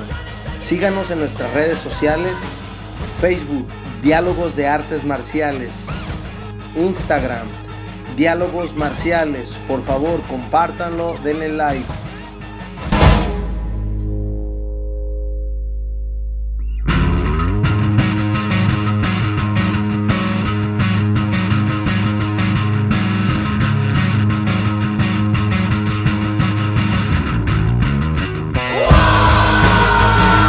A: Síganos en nuestras redes sociales, Facebook, Diálogos de Artes Marciales, Instagram, Diálogos Marciales. Por favor, compártanlo, denle like.